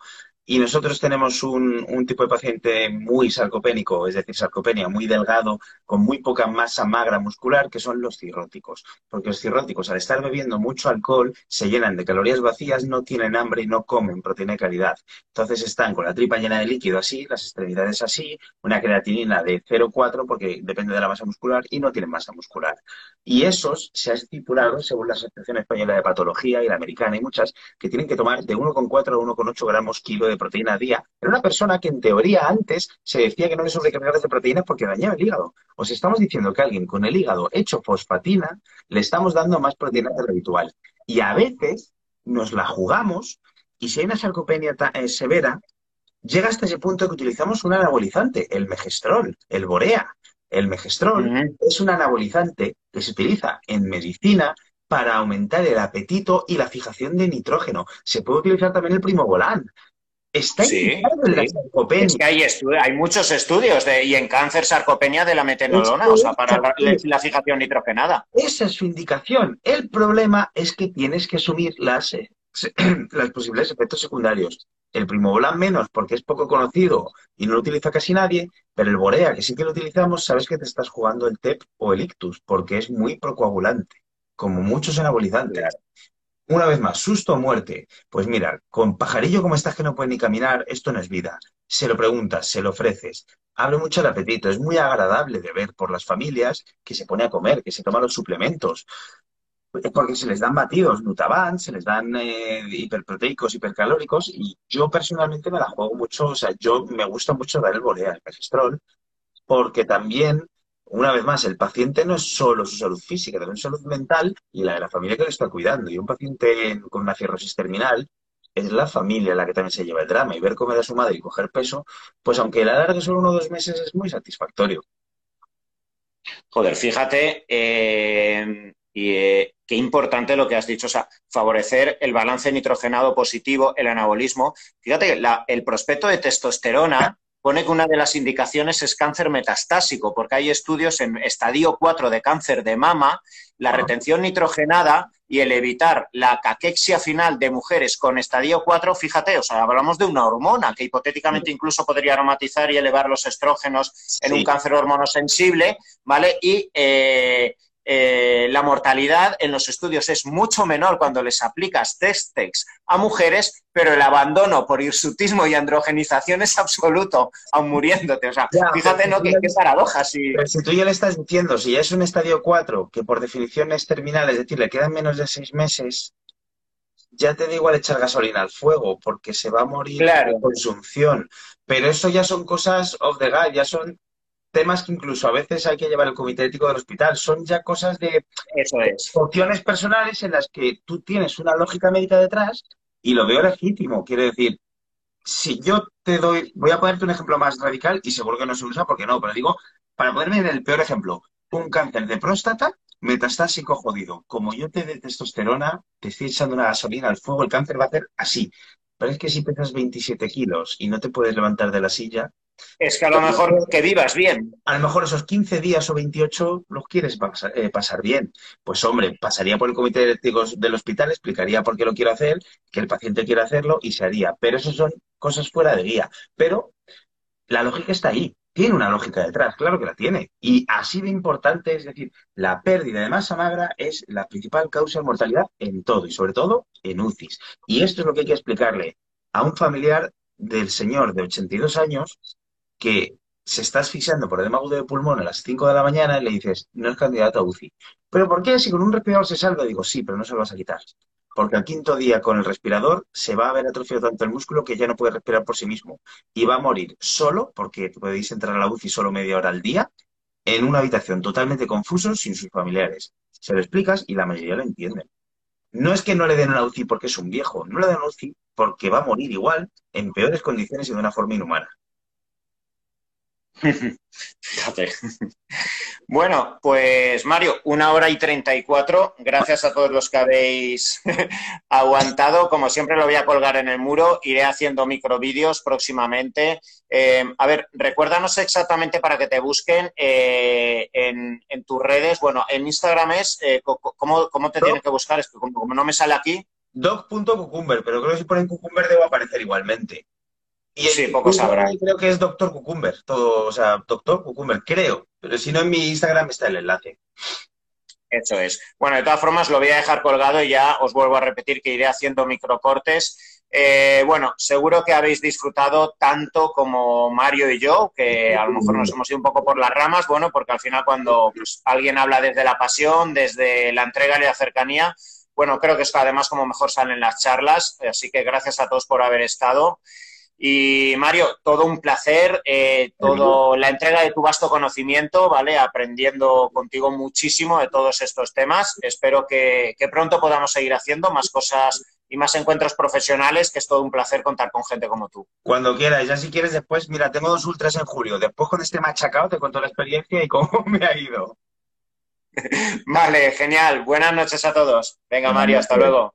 Y nosotros tenemos un, un, tipo de paciente muy sarcopénico, es decir, sarcopenia, muy delgado, con muy poca masa magra muscular, que son los cirróticos. Porque los cirróticos, al estar bebiendo mucho alcohol, se llenan de calorías vacías, no tienen hambre y no comen proteína de calidad. Entonces están con la tripa llena de líquido así, las extremidades así, una creatinina de 0,4 porque depende de la masa muscular y no tienen masa muscular. Y esos se ha estipulado, según la Asociación Española de Patología y la americana y muchas, que tienen que tomar de 1,4 a 1,8 gramos kilo de proteína a día, era una persona que en teoría antes se decía que no le sobrecargaba de proteínas porque dañaba el hígado. Os estamos diciendo que alguien con el hígado hecho fosfatina le estamos dando más proteína de lo habitual. Y a veces nos la jugamos y si hay una sarcopenia eh, severa, llega hasta ese punto que utilizamos un anabolizante, el megestrol, el borea. El megestrol uh -huh. es un anabolizante que se utiliza en medicina para aumentar el apetito y la fijación de nitrógeno. Se puede utilizar también el primobolan. Está sí, sí. la sarcopenia. Es que hay, hay muchos estudios de, y en cáncer sarcopenia de la metenolona, es o sea, para la, la, fijación nitrogenada. Esa es su indicación. El problema es que tienes que asumir las, *clears throat* los posibles efectos secundarios. El primobolan menos porque es poco conocido y no lo utiliza casi nadie, pero el borea, que sí que lo utilizamos, sabes que te estás jugando el TEP o el ictus porque es muy procoagulante, como muchos anabolizantes. Claro. Una vez más, susto o muerte. Pues mira, con pajarillo como estás que no puede ni caminar, esto no es vida. Se lo preguntas, se lo ofreces. Abre mucho el apetito. Es muy agradable de ver por las familias que se pone a comer, que se toman los suplementos. Porque se les dan batidos, Nutaban, se les dan eh, hiperproteicos, hipercalóricos, y yo personalmente me la juego mucho, o sea, yo me gusta mucho dar el bolea, el megestrol, porque también una vez más, el paciente no es solo su salud física, también su salud mental y la de la familia que lo está cuidando. Y un paciente con una cirrosis terminal es la familia la que también se lleva el drama. Y ver cómo da su madre y coger peso, pues aunque la larga solo uno o dos meses es muy satisfactorio. Joder, fíjate, eh, y eh, qué importante lo que has dicho, o sea, favorecer el balance nitrogenado positivo, el anabolismo. Fíjate, la, el prospecto de testosterona pone que una de las indicaciones es cáncer metastásico, porque hay estudios en estadio 4 de cáncer de mama, la retención nitrogenada y el evitar la caquexia final de mujeres con estadio 4, fíjate, o sea, hablamos de una hormona que hipotéticamente incluso podría aromatizar y elevar los estrógenos en sí. un cáncer hormonosensible, ¿vale? Y eh, eh, la mortalidad en los estudios es mucho menor cuando les aplicas Testex a mujeres, pero el abandono por hirsutismo y androgenización es absoluto, aun muriéndote. O sea, ya, fíjate, ¿no? Qué, qué paradoja. Si... Pero si tú ya le estás diciendo, si ya es un estadio 4, que por definición es terminal, es decir, le quedan menos de seis meses, ya te da igual echar gasolina al fuego, porque se va a morir claro. de consunción. Pero eso ya son cosas of the guide, ya son temas que incluso a veces hay que llevar el comité ético del hospital. Son ya cosas de Eso es. opciones personales en las que tú tienes una lógica médica detrás y lo veo legítimo. Quiero decir, si yo te doy, voy a ponerte un ejemplo más radical y seguro que no se usa porque no, pero digo, para ponerme en el peor ejemplo, un cáncer de próstata metastásico jodido. Como yo te dé testosterona, te estoy echando una gasolina al fuego, el cáncer va a hacer así. Pero es que si pesas 27 kilos y no te puedes levantar de la silla, es que a lo mejor que vivas bien. A lo mejor esos 15 días o 28 los quieres pasar, eh, pasar bien. Pues hombre, pasaría por el comité de éticos del hospital, explicaría por qué lo quiero hacer, que el paciente quiere hacerlo y se haría. Pero eso son cosas fuera de guía. Pero la lógica está ahí. Tiene una lógica detrás, claro que la tiene. Y así de importante, es decir, la pérdida de masa magra es la principal causa de mortalidad en todo y sobre todo en UCIs. Y esto es lo que hay que explicarle a un familiar del señor de 82 años que se está asfixiando por edema agudo de pulmón a las 5 de la mañana y le dices, no es candidato a UCI. ¿Pero por qué? Si con un respirador se salva, digo, sí, pero no se lo vas a quitar. Porque al quinto día con el respirador se va a ver atrofiado tanto el músculo que ya no puede respirar por sí mismo. Y va a morir solo, porque podéis entrar a la UCI solo media hora al día, en una habitación totalmente confuso sin sus familiares. Se lo explicas y la mayoría lo entienden. No es que no le den una UCI porque es un viejo, no le den una UCI porque va a morir igual, en peores condiciones y de una forma inhumana. *laughs* Fíjate. Bueno, pues Mario, una hora y treinta y cuatro. Gracias a todos los que habéis *laughs* aguantado. Como siempre lo voy a colgar en el muro. Iré haciendo microvídeos próximamente. Eh, a ver, recuérdanos exactamente para que te busquen eh, en, tus redes. Bueno, en Instagram es, eh, ¿cómo, te tienen que buscar? Es que como, no me sale aquí. Doc.cucumber, pero creo que si ponen cucumber debo aparecer igualmente. Y sí, poco sabrá. Creo que es Doctor Cucumber, todo, o sea, Doctor Cucumber, creo. Pero si no, en mi Instagram está el enlace. Eso es. Bueno, de todas formas, lo voy a dejar colgado y ya os vuelvo a repetir que iré haciendo microcortes. Eh, bueno, seguro que habéis disfrutado tanto como Mario y yo, que a lo mejor nos hemos ido un poco por las ramas, bueno, porque al final cuando pues, alguien habla desde la pasión, desde la entrega y la cercanía, bueno, creo que es además como mejor salen las charlas, así que gracias a todos por haber estado. Y Mario, todo un placer, eh, todo la entrega de tu vasto conocimiento, ¿vale? Aprendiendo contigo muchísimo de todos estos temas. Espero que, pronto podamos seguir haciendo más cosas y más encuentros profesionales, que es todo un placer contar con gente como tú. Cuando quieras, ya si quieres después, mira, tengo dos ultras en julio. Después con este machacado te cuento la experiencia y cómo *laughs* me ha ido. vale, genial. Buenas noches a todos. Venga, Mario, hasta luego.